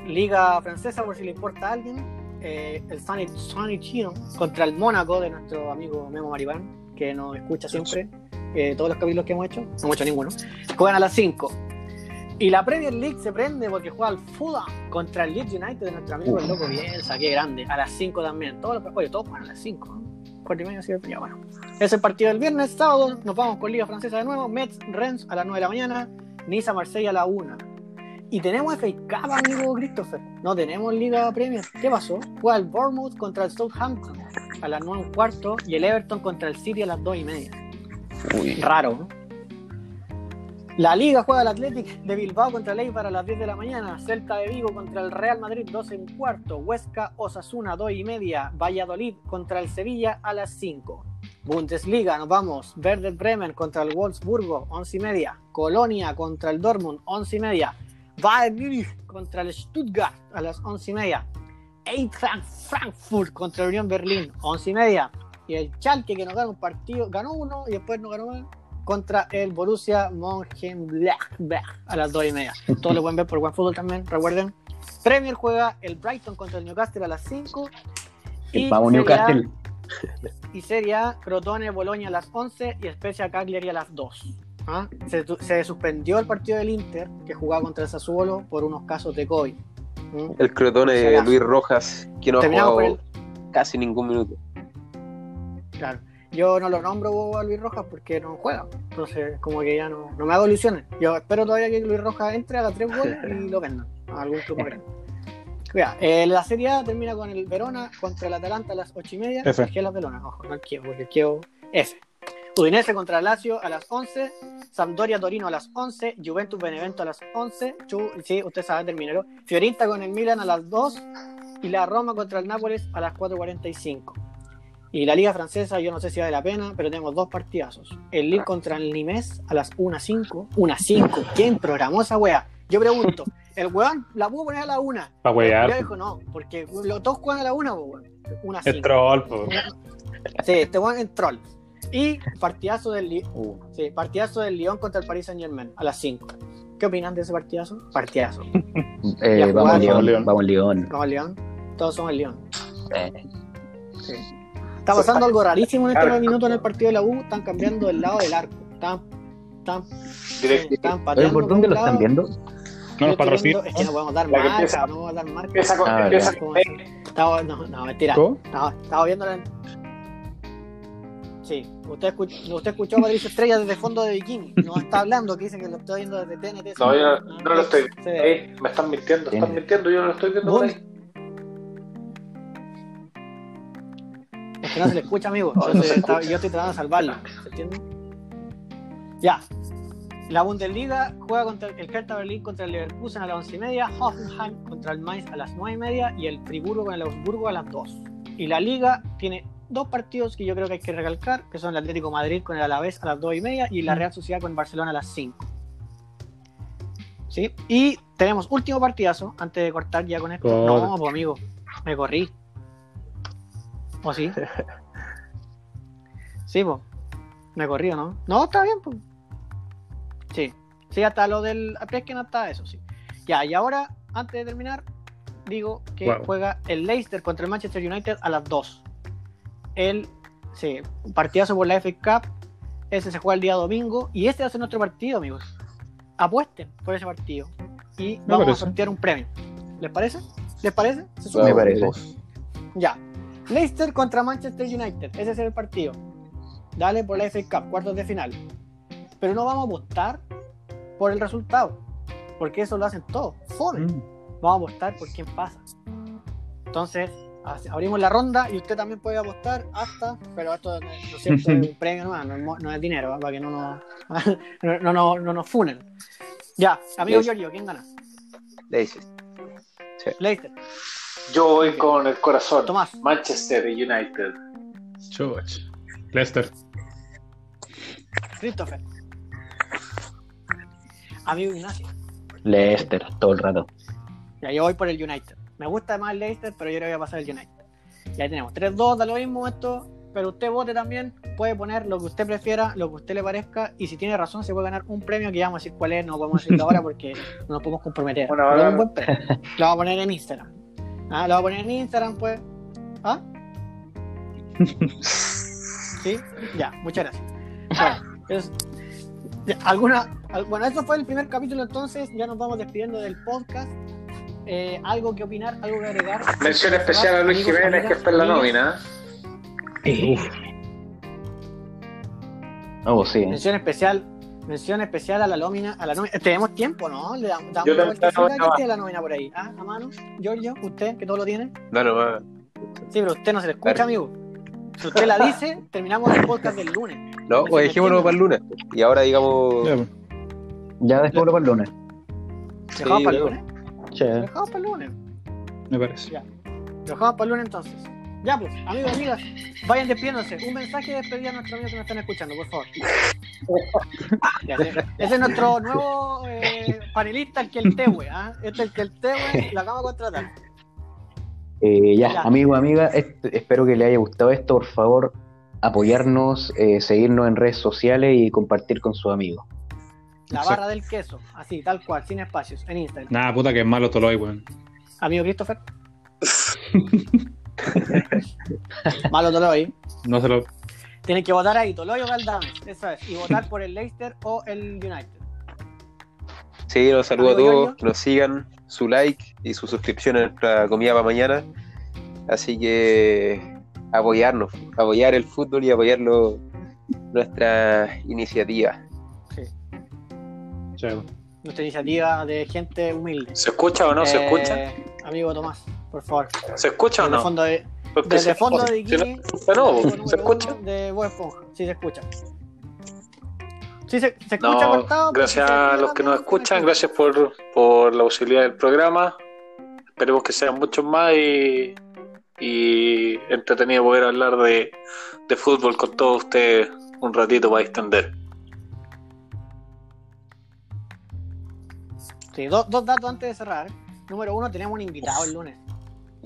Liga francesa, por si le importa a alguien, eh, el Sunny, Sunny Chino contra el Mónaco de nuestro amigo Memo Maribán, que nos escucha siempre, eh, todos los capítulos que hemos hecho, no hemos hecho ninguno, juegan a las 5. Y la Premier League se prende porque juega el Fulham contra el Leeds United de nuestro amigo el loco Bielsa, qué grande, a las 5 también. Todos los, oye, todos juegan a las 5. ¿no? Cuatro y media, ¿cierto? Ya, bueno. Es el partido del viernes, sábado, nos vamos con Liga Francesa de nuevo, Metz, Rennes a las 9 de la mañana, Niza, Marsella a la 1. Y tenemos FA Cup, amigo Christopher. No tenemos Liga Premier. ¿Qué pasó? Juega el Bournemouth contra el Southampton a las 9 y cuarto y el Everton contra el City a las 2 y media. Uy, Raro, ¿no? La Liga juega el Athletic de Bilbao contra el Eibar a las 10 de la mañana. Celta de Vigo contra el Real Madrid 12 y un cuarto. Huesca, Osasuna 2 y media. Valladolid contra el Sevilla a las 5. Bundesliga, nos vamos. Werder Bremen contra el Wolfsburgo 11 y media. Colonia contra el Dortmund 11 y media. Bayern Munich contra el Stuttgart a las 11 y media. Eintracht Frankfurt contra el Unión Berlín 11 y media. Y el Schalke que nos ganó un partido, ganó uno y después no ganó más contra el Borussia Mönchengladbach a las 2 y media. Todos lo pueden ver por OneFootball también, recuerden. Premier juega el Brighton contra el Newcastle a las 5. El pavo Serie A- Newcastle. Y Serie A, Crotone, Boloña a las 11 y Spezia Cagliari a las 2. ¿Ah? Se, suspendió el partido del Inter, que jugaba contra el Sassuolo, por unos casos de COVID. ¿Mm? el crotone Si de acaso. Luis Rojas, que no ha jugado por casi ningún minuto. Claro. Yo no lo nombro a Luis Rojas porque no juega. Entonces, como que ya no, no me hago ilusiones. Yo espero todavía que Luis Rojas entre, haga tres goles y lo vendan a algún club grande. Eh, la Serie A termina con el Verona contra el Atalanta a las 8 y media. F. Dejé la Verona, ojo, no el Kievo, porque el Kievo F. Udinese contra Lazio a las 11. Sampdoria Torino a las 11. Juventus Benevento a las 11. Chu- sí, usted sabe, terminarlo. Fiorinta con el Milan a las 2. Y la Roma contra el Nápoles a las 4.45. Y la Liga Francesa, yo no sé si vale la pena, pero tenemos dos partidazos. El Lille contra el Nimes a las 1.05. 1.05. ¿Quién programó esa wea? Yo pregunto, El weón la pudo poner a la una. Pa' Ya huear. dijo no, porque los dos juegan a la una, pues, weón. Una Es troll, po. Sí, este weón es troll. Y partidazo del, Li- Uh, sí, partidazo del Lyon contra el Paris Saint Germain a las 5. ¿Qué opinan de ese partidazo? Partidazo. eh, vamos. León, León. vamos León. ¿Vamos León? Todos somos el León. Eh, Sí. Está pasando algo rarísimo en estos Arco. minutos en el partido de la U. Están cambiando el lado del arco. Están, están, pateando. ¿por dónde lo están viendo? No nos estoy patrocina. viendo- Es que no podemos dar La marca, empieza- no podemos dar marca. Empieza con, Ah, no, no, mentira. ¿Cómo? Estaba, estaba viendo la... Sí, usted escuchó, usted escuchó a Patricio Estrella desde fondo de bikini. No está hablando, que dice que lo está viendo desde TNT. No, yo no, no lo estoy Sí. Ey, me están mintiendo, están Tiene. mintiendo, yo no lo estoy viendo por ahí. Es que no se le escucha, amigo. Está- yo estoy tratando de salvarlo. ¿Se entiende? Ya. La Bundesliga juega contra el Hertha Berlín contra el Leverkusen a las 11 y media, Hoffenheim contra el Mainz a las 9 y media y el Friburgo con el Augsburgo a las 2. Y la Liga tiene dos partidos que yo creo que hay que recalcar, que son el Atlético de Madrid con el Alavés a las 2 y media y la Real Sociedad con el Barcelona a las 5. ¿Sí? Y tenemos último partidazo antes de cortar ya con esto. No, pues amigo, me corrí. ¿O sí? Sí, pues. Me corrí, ¿o ¿no? No, está bien, pues. Sí. Sí, hasta lo del Presken hasta eso, sí. Ya, y ahora, antes de terminar, digo que Wow. juega el Leicester contra el Manchester United a las 2. El, sí, un partidazo por la FA Cup. Ese se juega el día domingo. Y este va a ser nuestro partido, amigos. Apuesten por ese partido. Y vamos a sortear un premio. ¿Les parece? ¿Les parece? ¿Se Me parece. Ya. Leicester contra Manchester United. Ese es el partido. Dale por la FA Cup, cuartos de final. Pero no vamos a apostar por el resultado. Porque eso lo hacen todos. Fome. Mm. Vamos a apostar por quién pasa. Entonces, abrimos la ronda y usted también puede apostar hasta. Pero esto no es un premio, no, no es mo- no es dinero, ¿va? para que no nos, no, no, no- no nos funen. Ya, amigo Leicester. Giorgio, ¿quién gana? Leicester. Leicester. Yo voy con el corazón. Tomás. Manchester United. Chuch. Lester. Christopher. Amigo Ignacio. Leicester, todo el rato. Ya, yo voy por el United. Me gusta más el Leicester, pero yo le voy a pasar el United. Y ahí tenemos 3-2, da lo mismo esto, pero usted vote también, puede poner lo que usted prefiera, lo que usted le parezca, y si tiene razón se puede ganar un premio que ya vamos a decir cuál es, no podemos decirlo ahora porque no nos podemos comprometer. Bueno, ahora- un buen premio. Lo vamos a poner en Instagram. Ah, lo vamos a poner en Instagram, pues. ¿Ah? ¿Sí? Ya, muchas gracias. Bueno, es- ¿alguna, al- bueno, eso fue el primer capítulo entonces, ya nos vamos despidiendo del podcast. Eh, ¿Algo que opinar? ¿Algo que agregar? Mención especial a Luis Jiménez, que está en la nómina. Oh, sí. Mención especial, mención especial a la nómina, a la nómina. Tenemos tiempo, ¿no? Le damos, damos Yo una tengo vueltecita. la nómina. ¿Quién tiene la nómina por ahí? ¿Ah? ¿A mano? Giorgio, usted, que todo lo tiene. No, no, va. Sí, pero usted no se le escucha, Claro. amigo. Si usted la dice, terminamos el podcast del lunes. No, pues dejémoslo para el lunes. Y ahora digamos. Ya. Ya después lo para el lunes. ¿Dejamos para el lunes? Che. Lo dejamos para el lunes. me parece. Ya. Lo dejamos para el lunes entonces. Ya pues, amigos y amigas, vayan despidiéndose. Un mensaje de despedida a nuestros amigos que nos están escuchando, por favor. Ya, ese, es nuestro nuevo eh, panelista, el que el Tehue. ¿ah? Este es el que el Tehue lo acaba de contratar. Eh, ya, Ya. amigo, amiga, est- espero que le haya gustado esto. Por favor, apoyarnos, eh, seguirnos en redes sociales y compartir con sus amigos. La Exacto. barra del queso, así, tal cual, sin espacios, en Instagram. Nada, puta que es malo Toloy, weón. Amigo Christopher. Malo Toloy. No se lo. Tienen que votar ahí, Toloy o Galdames, eso es. Y votar por el Leicester o el United. Sí, los saludo a todos, que nos sigan, su like y su suscripción a nuestra comida para mañana. Así que apoyarnos, apoyar el fútbol y apoyarlo nuestra iniciativa. Nuestra iniciativa de gente humilde. ¿Se escucha o no? ¿Se Eh, escucha? Amigo Tomás, por favor. ¿Se escucha o Desde no? fondo de, Porque desde si- fondo de si no- ¿se escucha? De Esponja. Sí, se escucha. Sí, se, se escucha No, cortado. gracias se a los que nos escuchan, se gracias por, por la posibilidad del programa. Esperemos que sean muchos más y, y entretenido poder hablar de, de fútbol con todos ustedes un ratito para extender. Sí, dos, dos datos antes de cerrar. Número uno, tenemos un invitado el lunes.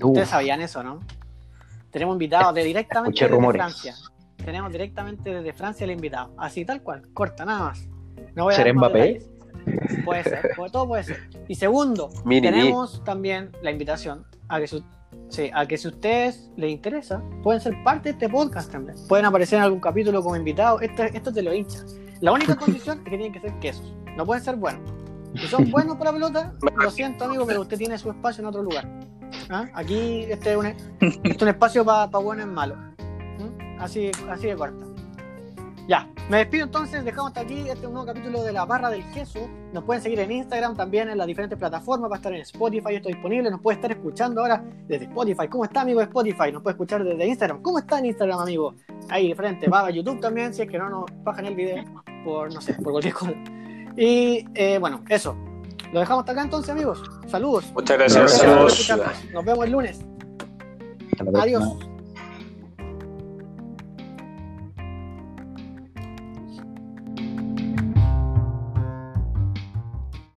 Ustedes sabían eso, ¿no? Tenemos invitados de directamente Escuché desde rumores. Francia. Tenemos directamente desde Francia el invitado. Así tal cual, corta, nada más. No voy a ¿Será Mbappé? Puede ser, puede- todo puede ser. Y segundo, Mini, tenemos también la invitación a que, su- sí, a que si a ustedes les interesa, pueden ser parte de este podcast también. Pueden aparecer en algún capítulo como invitados. Esto, esto te lo hincha. La única condición es que tienen que ser quesos. No pueden ser buenos. Si son buenos para pelota, lo siento amigo, pero usted tiene su espacio en otro lugar. ¿Ah? Aquí este es un, este es un espacio para buenos y malos. ¿Mm? Así, así de corta. Ya, me despido entonces, dejamos hasta aquí este nuevo capítulo de la barra del queso. Nos pueden seguir en Instagram también en las diferentes plataformas, va a estar en Spotify, esto disponible, nos puede estar escuchando ahora desde Spotify. ¿Cómo está amigo de Spotify? Nos puede escuchar desde Instagram. ¿Cómo está en Instagram, amigo? Ahí de frente, va a YouTube también, si es que no nos bajan el video por, no sé, por cualquier cosa. Y eh, bueno, eso. Lo dejamos hasta acá entonces, amigos. Saludos. Muchas Gracias Saludos. Nos vemos el lunes. Adiós.